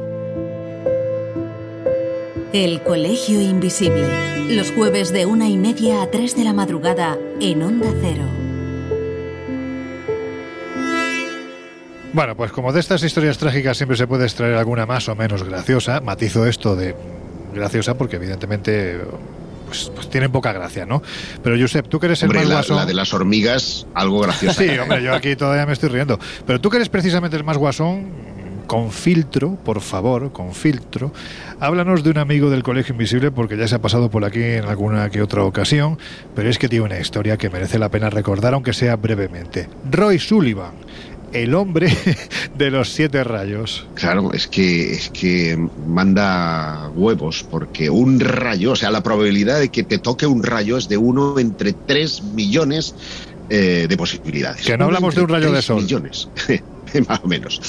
El Colegio Invisible. Los jueves de una y media a tres de la madrugada en Onda Cero. Bueno, pues como de estas historias trágicas siempre se puede extraer alguna más o menos graciosa, matizo esto de graciosa porque evidentemente pues, pues tienen poca gracia, ¿no? Pero Josep, tú que eres el Hombre, más la, guasón... la de las hormigas, algo graciosa. Sí, hombre, yo aquí todavía me estoy riendo. Pero tú que eres precisamente el más guasón, con filtro, por favor, con filtro, háblanos de un amigo del Colegio Invisible, porque ya se ha pasado por aquí en alguna que otra ocasión, pero es que tiene una historia que merece la pena recordar, aunque sea brevemente. Roy Sullivan, el hombre de los siete rayos. Claro, es que, es que manda huevos, porque un rayo, o sea, la probabilidad de que te toque un rayo es de uno entre tres millones eh, de posibilidades. Que no hablamos de un rayo de sol. Millones. Más o menos.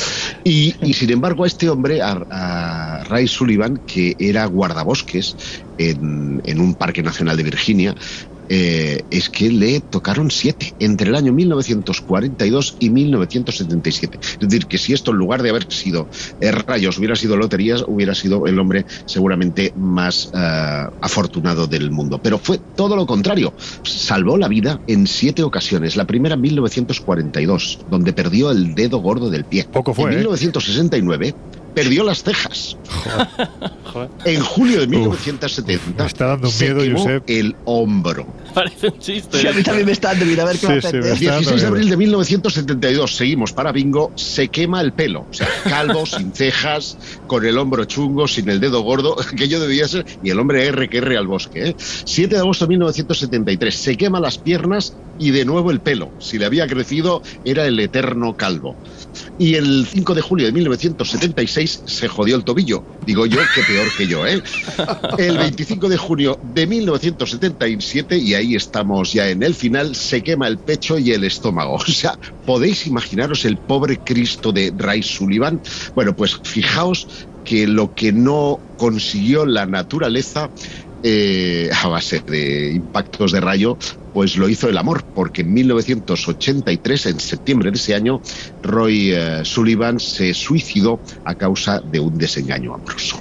Y, y, sin embargo, a este hombre, a, a Ray Sullivan, que era guardabosques en, en un parque nacional de Virginia, eh, es que le tocaron siete entre el año 1942 y 1977. Es decir, que si esto en lugar de haber sido eh, rayos hubiera sido loterías, hubiera sido el hombre seguramente más eh, afortunado del mundo. Pero fue todo lo contrario. Salvó la vida en siete ocasiones. La primera en 1942, donde perdió el dedo gordo del pie. Poco fue, En ¿eh? 1969 perdió las cejas. En julio de 1970 me está dando se miedo, quemó Josep. el hombro. Parece un chiste. Sí, a mí también me está dando miedo, a ver qué va a Sí, sí, dando 16 de abril de 1972, seguimos para bingo, se quema el pelo. O sea, calvo, sin cejas, con el hombro chungo, sin el dedo gordo, que yo debía ser, y el hombre R que R al bosque. ¿eh? 7 de agosto de 1973, se quema las piernas y de nuevo el pelo. Si le había crecido, era el eterno calvo. Y el 5 de julio de 1976 se jodió el tobillo. Digo yo que peor que yo, ¿eh? El 25 de junio de 1977, y ahí estamos ya en el final, se quema el pecho y el estómago. O sea, ¿podéis imaginaros el pobre Cristo de Ray Sullivan? Bueno, pues fijaos que lo que no consiguió la naturaleza eh, a base de impactos de rayo, pues lo hizo el amor, porque en 1983, en septiembre de ese año, Roy eh, Sullivan se suicidó a causa de un desengaño amoroso.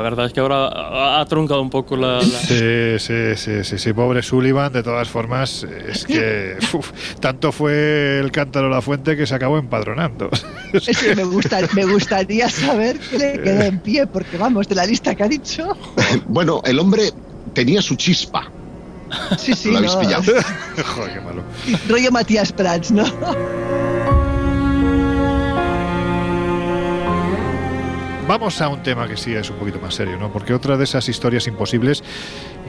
La verdad es que ahora ha, truncado un poco la. la- Sí, sí, sí, sí, sí, pobre Sullivan, de todas formas, es que uf, tanto fue el cántaro la fuente que se acabó empadronando. Es que me, gusta, me gustaría saber qué le quedó en pie, porque vamos, de la lista que ha dicho. Bueno, el hombre tenía su chispa. Sí, sí. Lo habéis no. pillado. Joder, qué malo. Rollo Matías Prats, ¿no? Vamos a un tema que sí es un poquito más serio, ¿no? Porque otra de esas historias imposibles,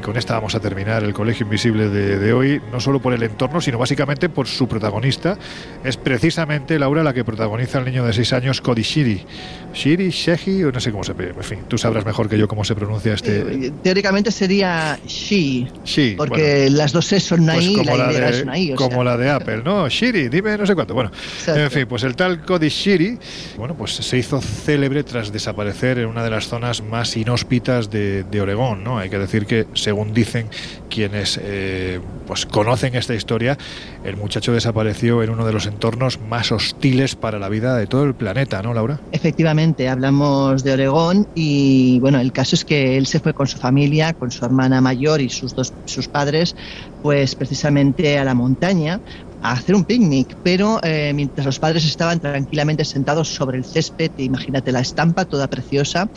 y con esta vamos a terminar el Colegio Invisible de, de hoy, no solo por el entorno, sino básicamente por su protagonista, es precisamente Laura la que protagoniza al niño de 6 años, Cody Shiri. Shiri, Shehi, o no sé cómo se... En fin, tú sabrás mejor que yo cómo se pronuncia este... Teóricamente sería she, Sí, porque las dos E son Pues ahí y como, la la es de, o como sea. la de Apple, ¿no? Shiri, dime no sé cuánto. Bueno, Exacto. en fin, pues el tal Cody Shiri, bueno, pues se hizo célebre tras desaparecer en una de las zonas más inhóspitas de, de Oregón, ¿no? Hay que decir que, según dicen quienes eh, pues conocen esta historia, el muchacho desapareció en uno de los entornos más hostiles para la vida de todo el planeta, ¿no, Laura? Efectivamente, hablamos de Oregón y bueno, el caso es que él se fue con su familia, con su hermana mayor y sus dos sus padres, pues precisamente a la montaña a hacer un picnic, pero eh, mientras los padres estaban tranquilamente sentados sobre el césped, imagínate la estampa toda preciosa,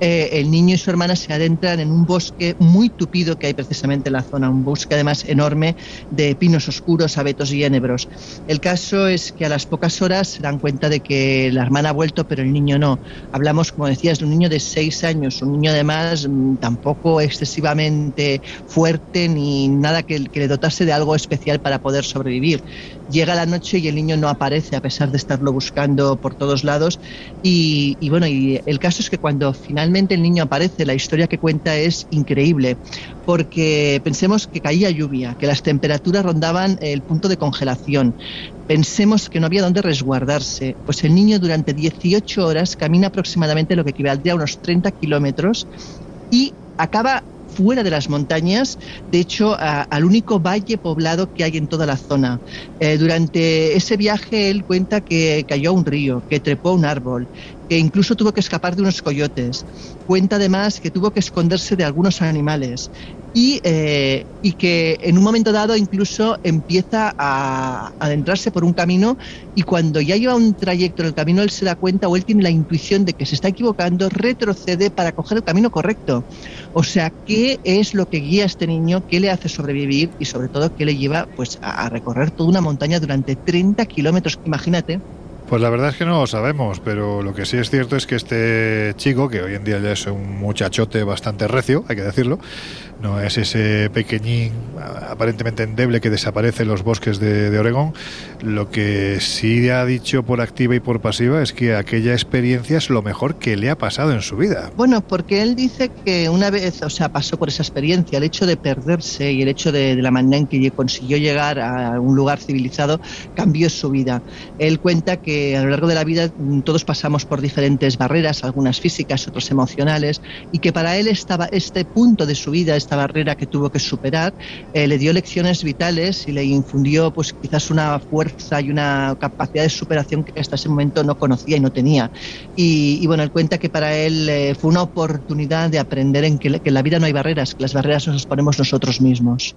eh, el niño y su hermana se adentran en un bosque muy tupido que hay precisamente en la zona, un bosque además enorme de pinos oscuros, abetos y enebros. El caso es que a las pocas horas se dan cuenta de que la hermana ha vuelto, pero el niño no. Hablamos, como decías, de un niño de seis años, un niño además mm, tampoco excesivamente fuerte ni nada que, que le dotase de algo especial para poder sobrevivir. Llega la noche y el niño no aparece a pesar de estarlo buscando por todos lados. Y, bueno, y el caso es que cuando finalmente el niño aparece, la historia que cuenta es increíble, porque pensemos que caía lluvia, que las temperaturas rondaban el punto de congelación. Pensemos que no había dónde resguardarse. Pues el niño durante 18 horas camina aproximadamente lo que equivaldría a unos 30 kilómetros y acaba fuera de las montañas, de hecho, a- al único valle poblado que hay en toda la zona. Eh, durante ese viaje él cuenta que cayó a un río, que trepó a un árbol, que incluso tuvo que escapar de unos coyotes. Cuenta además que tuvo que esconderse de algunos animales y, eh, y que en un momento dado incluso empieza a adentrarse por un camino y cuando ya lleva un trayecto en el camino él se da cuenta o él tiene la intuición de que se está equivocando, retrocede para coger el camino correcto. O sea, ¿qué es lo que guía a este niño? ¿Qué le hace sobrevivir? Y sobre todo, ¿qué le lleva pues, a recorrer toda una montaña durante 30 kilómetros? Imagínate. Pues la verdad es que no lo sabemos, pero lo que sí es cierto es que este chico, que hoy en día ya es un muchachote bastante recio, hay que decirlo, no es ese pequeñín aparentemente endeble que desaparece en los bosques de, de Oregón, lo que sí ha dicho por activa y por pasiva es que aquella experiencia es lo mejor que le ha pasado en su vida. Bueno, porque él dice que una vez, o sea, pasó por esa experiencia, el hecho de perderse y el hecho de la manera en que consiguió llegar a un lugar civilizado cambió su vida. Él cuenta que a lo largo de la vida mm, todos pasamos por diferentes barreras, algunas físicas, otras emocionales, y que para él estaba este punto de su vida, esta barrera que tuvo que superar, eh, le dio lecciones vitales y le infundió, pues quizás una fuerza y una capacidad de superación que hasta ese momento no conocía y no tenía. Y, y bueno, él cuenta que para él eh, fue una oportunidad de aprender en que, que en la vida no hay barreras, que las barreras nos las ponemos nosotros mismos.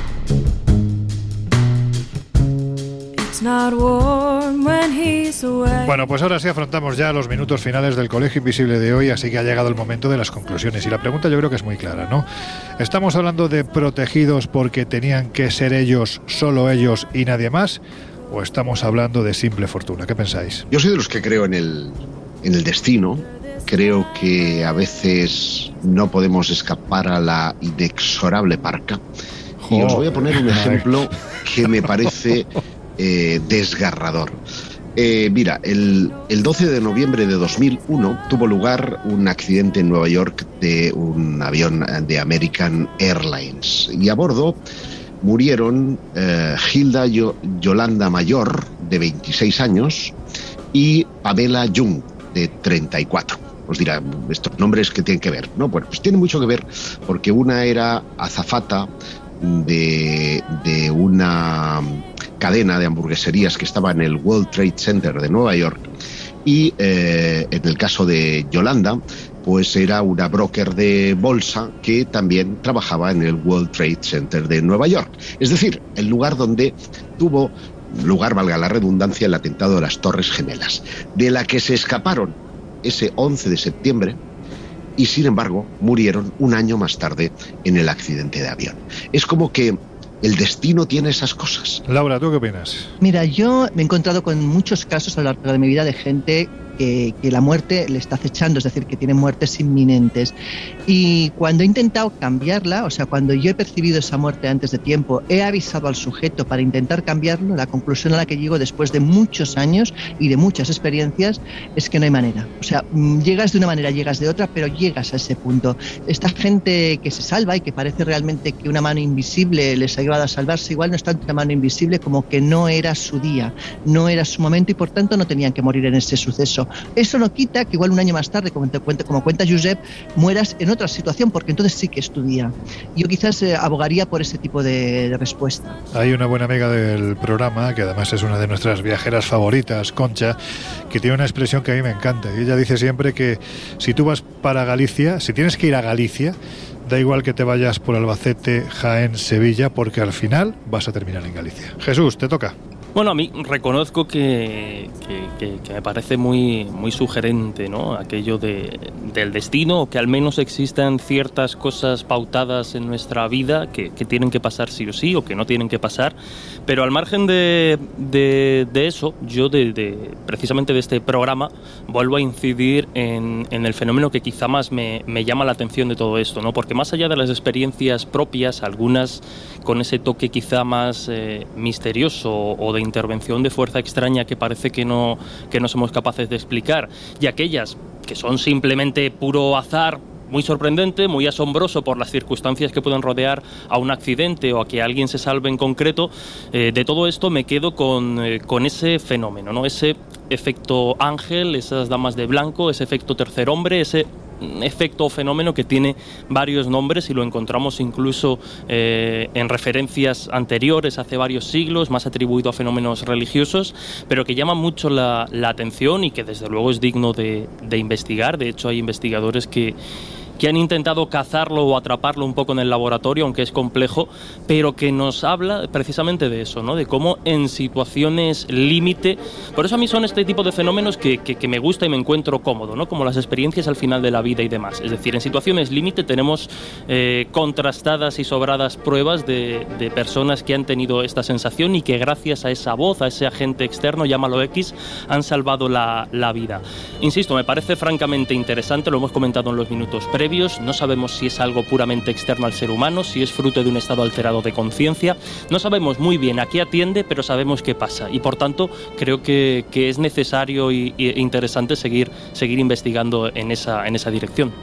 Bueno, pues ahora sí afrontamos ya los minutos finales del Colegio Invisible de hoy, así que ha llegado el momento de las conclusiones. Y la pregunta yo creo que es muy clara, ¿no? ¿Estamos hablando de protegidos porque tenían que ser ellos, solo ellos y nadie más? ¿O estamos hablando de simple fortuna? ¿Qué pensáis? Yo soy de los que creo en el, en el destino. Creo que a veces no podemos escapar a la inexorable parca. Y os voy a poner un ejemplo que me parece eh, desgarrador. Eh, mira, el, el 12 de noviembre de 2001 tuvo lugar un accidente en Nueva York de un avión de American Airlines y a bordo murieron eh, Hilda Yo- Yolanda Mayor, de 26 años, y Pamela Jung, de 34. Os dirá, estos nombres que tienen que ver. No, bueno, pues tiene mucho que ver porque una era azafata de una cadena de hamburgueserías que estaba en el World Trade Center de Nueva York y eh, en el caso de Yolanda, pues era una broker de bolsa que también trabajaba en el World Trade Center de Nueva York. Es decir, el lugar donde tuvo lugar, valga la redundancia, el atentado de las Torres Gemelas, de la que se escaparon ese 11 de septiembre y sin embargo murieron un año más tarde en el accidente de avión. Es como que el destino tiene esas cosas. Laura, ¿tú qué opinas? Mira, yo me he encontrado con muchos casos a lo largo de mi vida de gente que, la muerte le está acechando, es decir, que tiene muertes inminentes. Y cuando he intentado cambiarla, o sea, cuando yo he percibido esa muerte antes de tiempo, he avisado al sujeto para intentar cambiarlo, la conclusión a la que llego después de muchos años y de muchas experiencias es que no hay manera. O sea, mm, llegas de una manera, llegas de otra, pero llegas a ese punto. Esta gente que se salva y que parece realmente que una mano invisible les ha ayudado a salvarse, igual no es tanto una mano invisible como que no era su día, no era su momento y por tanto no tenían que morir en ese suceso. Eso no quita que igual un año más tarde, como, cuenta, Josep, mueras en otra situación, porque entonces sí que es tu día. Yo quizás eh, abogaría por ese tipo de, de respuesta. Hay una buena amiga del programa, que además es una de nuestras viajeras favoritas, Concha, que tiene una expresión que a mí me encanta. Y ella dice siempre que si tú vas para Galicia, si tienes que ir a Galicia, da igual que te vayas por Albacete, Jaén, Sevilla, porque al final vas a terminar en Galicia. Jesús, te toca. Bueno, a mí reconozco que, que- que- que me parece muy, muy sugerente, ¿no? Aquello de, del destino, o que al menos existan ciertas cosas pautadas en nuestra vida que, tienen que pasar sí o sí, o que no tienen que pasar. Pero al margen de, de- de eso, yo de, de- precisamente de este programa vuelvo a incidir en, en el fenómeno que quizá más me, me llama la atención de todo esto, ¿no? Porque más allá de las experiencias propias, algunas con ese toque quizá más eh, misterioso o de intervención de fuerza extraña que parece que no, que no somos capaces de explicar, y aquellas que son simplemente puro azar, muy sorprendente, muy asombroso por las circunstancias que pueden rodear a un accidente o a que alguien se salve en concreto, eh, de todo esto me quedo con, eh, con ese fenómeno, ¿no? ese efecto ángel, esas damas de blanco, ese efecto tercer hombre, ese efecto o fenómeno que tiene varios nombres y lo encontramos incluso eh, en referencias anteriores hace varios siglos, más atribuido a fenómenos religiosos, pero que llama mucho la, la atención y que desde luego es digno de, de investigar. De hecho, hay investigadores que que han intentado cazarlo o atraparlo un poco en el laboratorio, aunque es complejo, pero que nos habla precisamente de eso, ¿no? de cómo en situaciones límite, por eso a mí son este tipo de fenómenos que, que- que me gusta y me encuentro cómodo, ¿no? como las experiencias al final de la vida y demás. Es decir, en situaciones límite tenemos eh, contrastadas y sobradas pruebas de, de personas que han tenido esta sensación y que gracias a esa voz, a ese agente externo, llámalo X, han salvado la, la vida. Insisto, me parece francamente interesante, lo hemos comentado en los minutos previos, no sabemos si es algo puramente externo al ser humano, si es fruto de un estado alterado de conciencia, no sabemos muy bien a qué atiende, pero sabemos qué pasa y por tanto creo que, es necesario e interesante seguir, investigando en esa dirección.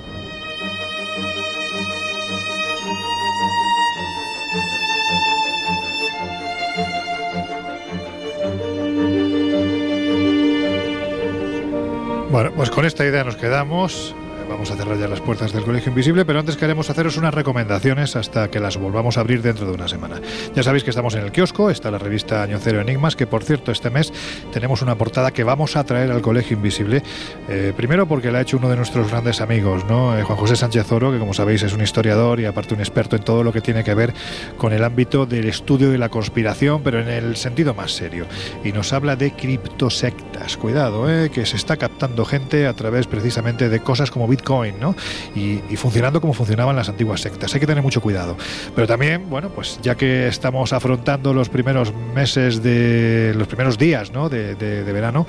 Bueno, pues con esta idea nos quedamos. Vamos a cerrar ya las puertas del Colegio Invisible, pero antes queremos haceros unas recomendaciones hasta que las volvamos a abrir dentro de una semana. Ya sabéis que estamos en el kiosco, está la revista Año Cero Enigmas, que por cierto este mes tenemos una portada que vamos a traer al Colegio Invisible. Eh, primero porque la ha hecho uno de nuestros grandes amigos, ¿no? Eh, Juan José Sánchez Oro, que como sabéis es un historiador y aparte un experto en todo lo que tiene que ver con el ámbito del estudio de la conspiración, pero en el sentido más serio. Y nos habla de criptosectas. Cuidado, eh, que se está captando gente a través precisamente de cosas como Bitcoin, ¿no? Y, y, funcionando como funcionaban las antiguas sectas. Hay que tener mucho cuidado. Pero también, bueno, pues ya que estamos afrontando los primeros meses de los primeros días, ¿no? De, de, de verano,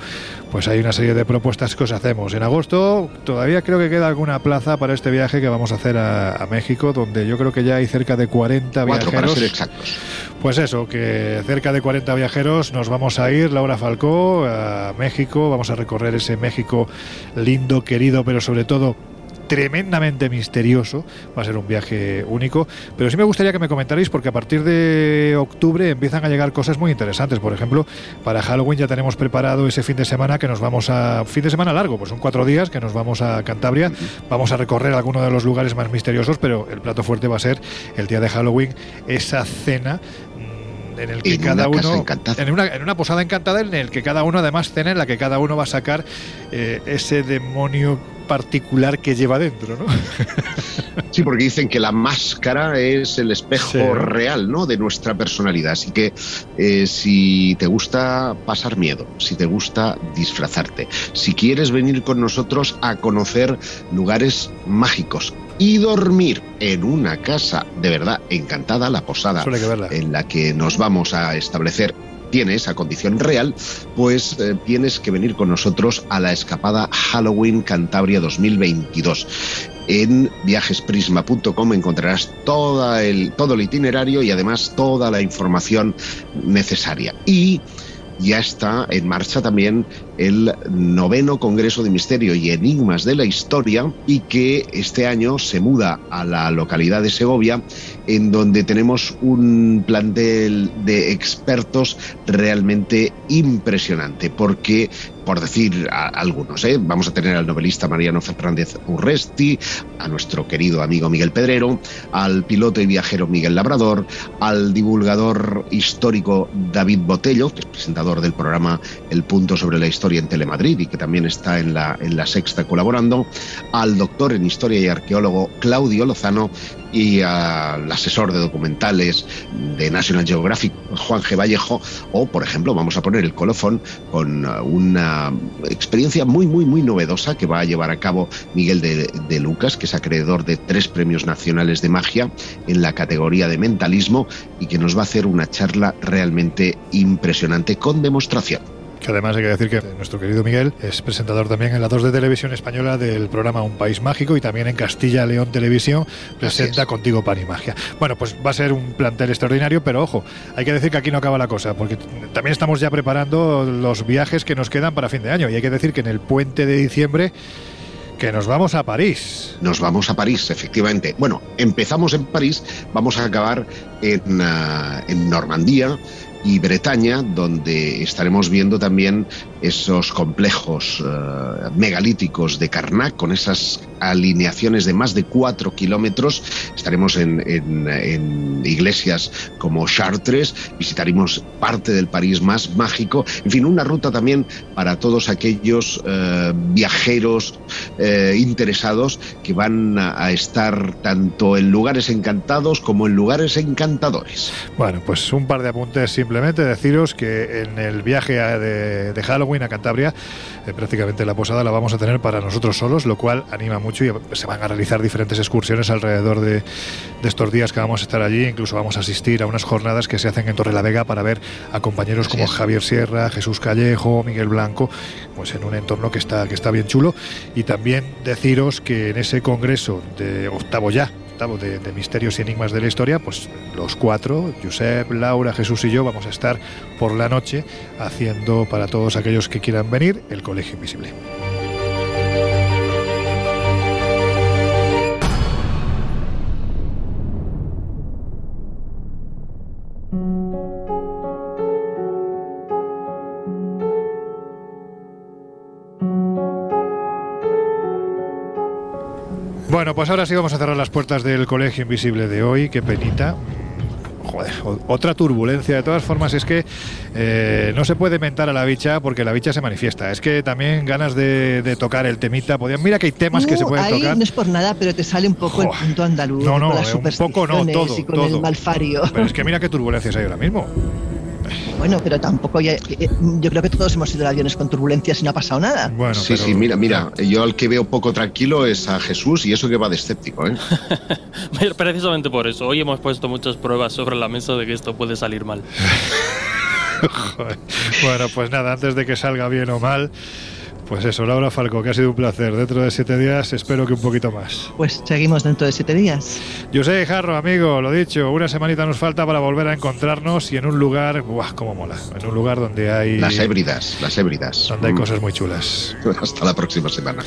pues hay una serie de propuestas que os hacemos. En agosto todavía creo que queda alguna plaza para este viaje que vamos a hacer a, a México, donde yo creo que ya hay cerca de 40 Cuatro, viajeros. para ser exactos. Pues eso, que cerca de 40 viajeros nos vamos a ir, Laura Falcó, a México, vamos a recorrer ese México lindo, querido, pero sobre todo tremendamente misterioso. Va a ser un viaje único. Pero sí me gustaría que me comentarais porque a partir de octubre empiezan a llegar cosas muy interesantes. Por ejemplo, para Halloween ya tenemos preparado ese fin de semana que nos vamos a... Fin de semana largo, pues son cuatro días que nos vamos a Cantabria. Vamos a recorrer algunos de los lugares más misteriosos, pero el plato fuerte va a ser el día de Halloween, esa cena en el que en cada una uno en una, en una posada encantada en el que cada uno además cena en la que cada uno va a sacar eh, ese demonio particular que lleva dentro, ¿no? Sí, porque dicen que la máscara es el espejo Sí. real, ¿no? De nuestra personalidad. Así que eh, si te gusta pasar miedo, si te gusta disfrazarte, si quieres venir con nosotros a conocer lugares mágicos y dormir en una casa de verdad encantada, la posada en la que nos vamos a establecer tiene esa condición real, pues eh, tienes que venir con nosotros a la escapada Halloween Cantabria 2022. En viajesprisma.com encontrarás toda el, todo el itinerario y además toda la información necesaria. Y ya está en marcha también el noveno Congreso de Misterio y Enigmas de la Historia y que este año se muda a la localidad de Segovia en donde tenemos un plantel de expertos realmente impresionante porque por decir algunos, ¿eh? vamos a tener al novelista Mariano Fernández Urresti, a nuestro querido amigo Miguel Pedrero, al piloto y viajero Miguel Labrador, al divulgador histórico David Botello, que es presentador del programa El Punto sobre la Historia en Telemadrid y que también está en la, en la Sexta colaborando, al doctor en Historia y arqueólogo Claudio Lozano y al asesor de documentales de National Geographic, Juan G. Vallejo, o por ejemplo, vamos a poner el colofón con uh, una experiencia muy, muy, muy novedosa que va a llevar a cabo Miguel de Lucas, que es acreedor de tres premios nacionales de magia en la categoría de mentalismo y que nos va a hacer una charla realmente impresionante con demostración. Que además hay que decir que nuestro querido Miguel es presentador también en la 2 de Televisión Española del programa Un País Mágico y también en Castilla León Televisión presenta Contigo Pan y Magia. Bueno, pues va a ser un plantel extraordinario, pero ojo, hay que decir que aquí no acaba la cosa, porque también estamos ya preparando los viajes que nos quedan para fin de año y hay que decir que en el puente de diciembre que nos vamos a París. Nos vamos a París, efectivamente. Bueno, empezamos en París, vamos a acabar en, uh, en Normandía y Bretaña, donde estaremos viendo también esos complejos uh, megalíticos de Karnak, con esas alineaciones de más de cuatro kilómetros. Estaremos en, en, en, iglesias como Chartres, visitaremos parte del París más mágico, en fin, una ruta también para todos aquellos uh, viajeros uh, interesados que van a, a, estar tanto en lugares encantados como en lugares encantadores. Bueno, pues un par de apuntes simplemente, deciros que en el viaje de, de Halloween a Cantabria, eh, prácticamente la posada la vamos a tener para nosotros solos, lo cual anima mucho y se van a realizar diferentes excursiones alrededor de, de, estos días que vamos a estar allí. Incluso vamos a asistir a unas jornadas que se hacen en Torre la Vega para ver a compañeros como sí. Javier Sierra, Jesús Callejo, Miguel Blanco, pues en un entorno que está, que está bien chulo. Y también deciros que en ese congreso de octavo ya, de, de, Misterios y Enigmas de la Historia, pues los cuatro, Josep, Laura, Jesús y yo, vamos a estar por la noche haciendo para todos aquellos que quieran venir el Colegio Invisible. Bueno, pues ahora sí vamos a cerrar las puertas del Colegio Invisible de hoy. Qué penita. Joder, otra turbulencia. De todas formas, es que eh, no se puede mentar a la bicha porque la bicha se manifiesta. Es que también ganas de, de tocar el temita. Podían, mira que hay temas que se pueden ahí tocar. no es por nada, pero te sale un poco el punto andaluz. No, no, con las eh, un poco no, todo, y con todo. el malfario. Pero es que mira qué turbulencias hay ahora mismo. Bueno, pero tampoco ya- eh, yo creo que todos hemos ido en aviones con turbulencias y no ha pasado nada. sí, sí, mira, mira, yo al que veo poco tranquilo es a Jesús y eso que va de escéptico, ¿eh? Precisamente por eso, hoy hemos puesto muchas pruebas sobre la mesa de que esto puede salir mal. Joder. Bueno, pues nada, antes de que salga bien o mal, pues eso, Laura Falco, que ha sido un placer. Dentro de siete días espero que un poquito más. Pues seguimos dentro de siete días. Yo sé, Jarro, amigo, lo dicho, una semanita nos falta para volver a encontrarnos y en un lugar, ¡buah, cómo mola! En un lugar donde hay... Las hébridas, las hébridas. Donde hay Mm. cosas muy chulas. Hasta la próxima semana.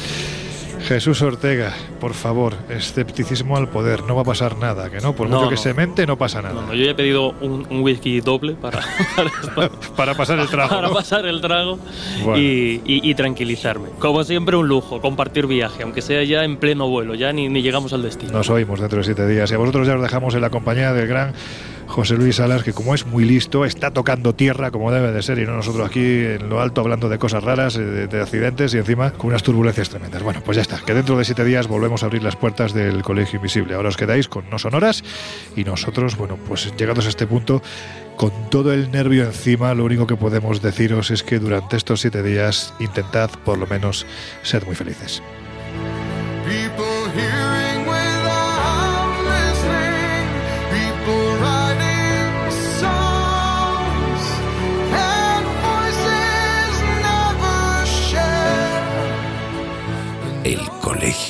Jesús Ortega, por favor, escepticismo al poder, no va a pasar nada, que no, por No, mucho que se mente, no pasa nada. No, yo ya he pedido un, un whisky doble para, para pasar el trago. para pasar el trago Bueno. y, y- y tranquilizarme. Como siempre, un lujo compartir viaje, aunque sea ya en pleno vuelo, ya ni, ni llegamos al destino. Nos oímos dentro de siete días y a vosotros ya os dejamos en la compañía del gran José Luis Salas, que como es muy listo, está tocando tierra como debe de ser y no nosotros aquí en lo alto hablando de cosas raras, eh, de, de accidentes y encima con unas turbulencias tremendas. Bueno, pues ya está, que dentro de siete días volvemos a abrir las puertas del Colegio Invisible. Ahora os quedáis con No Sonoras y nosotros, bueno, pues llegados a este punto, con todo el nervio encima, lo único que podemos deciros es que durante estos siete días intentad por lo menos ser muy felices.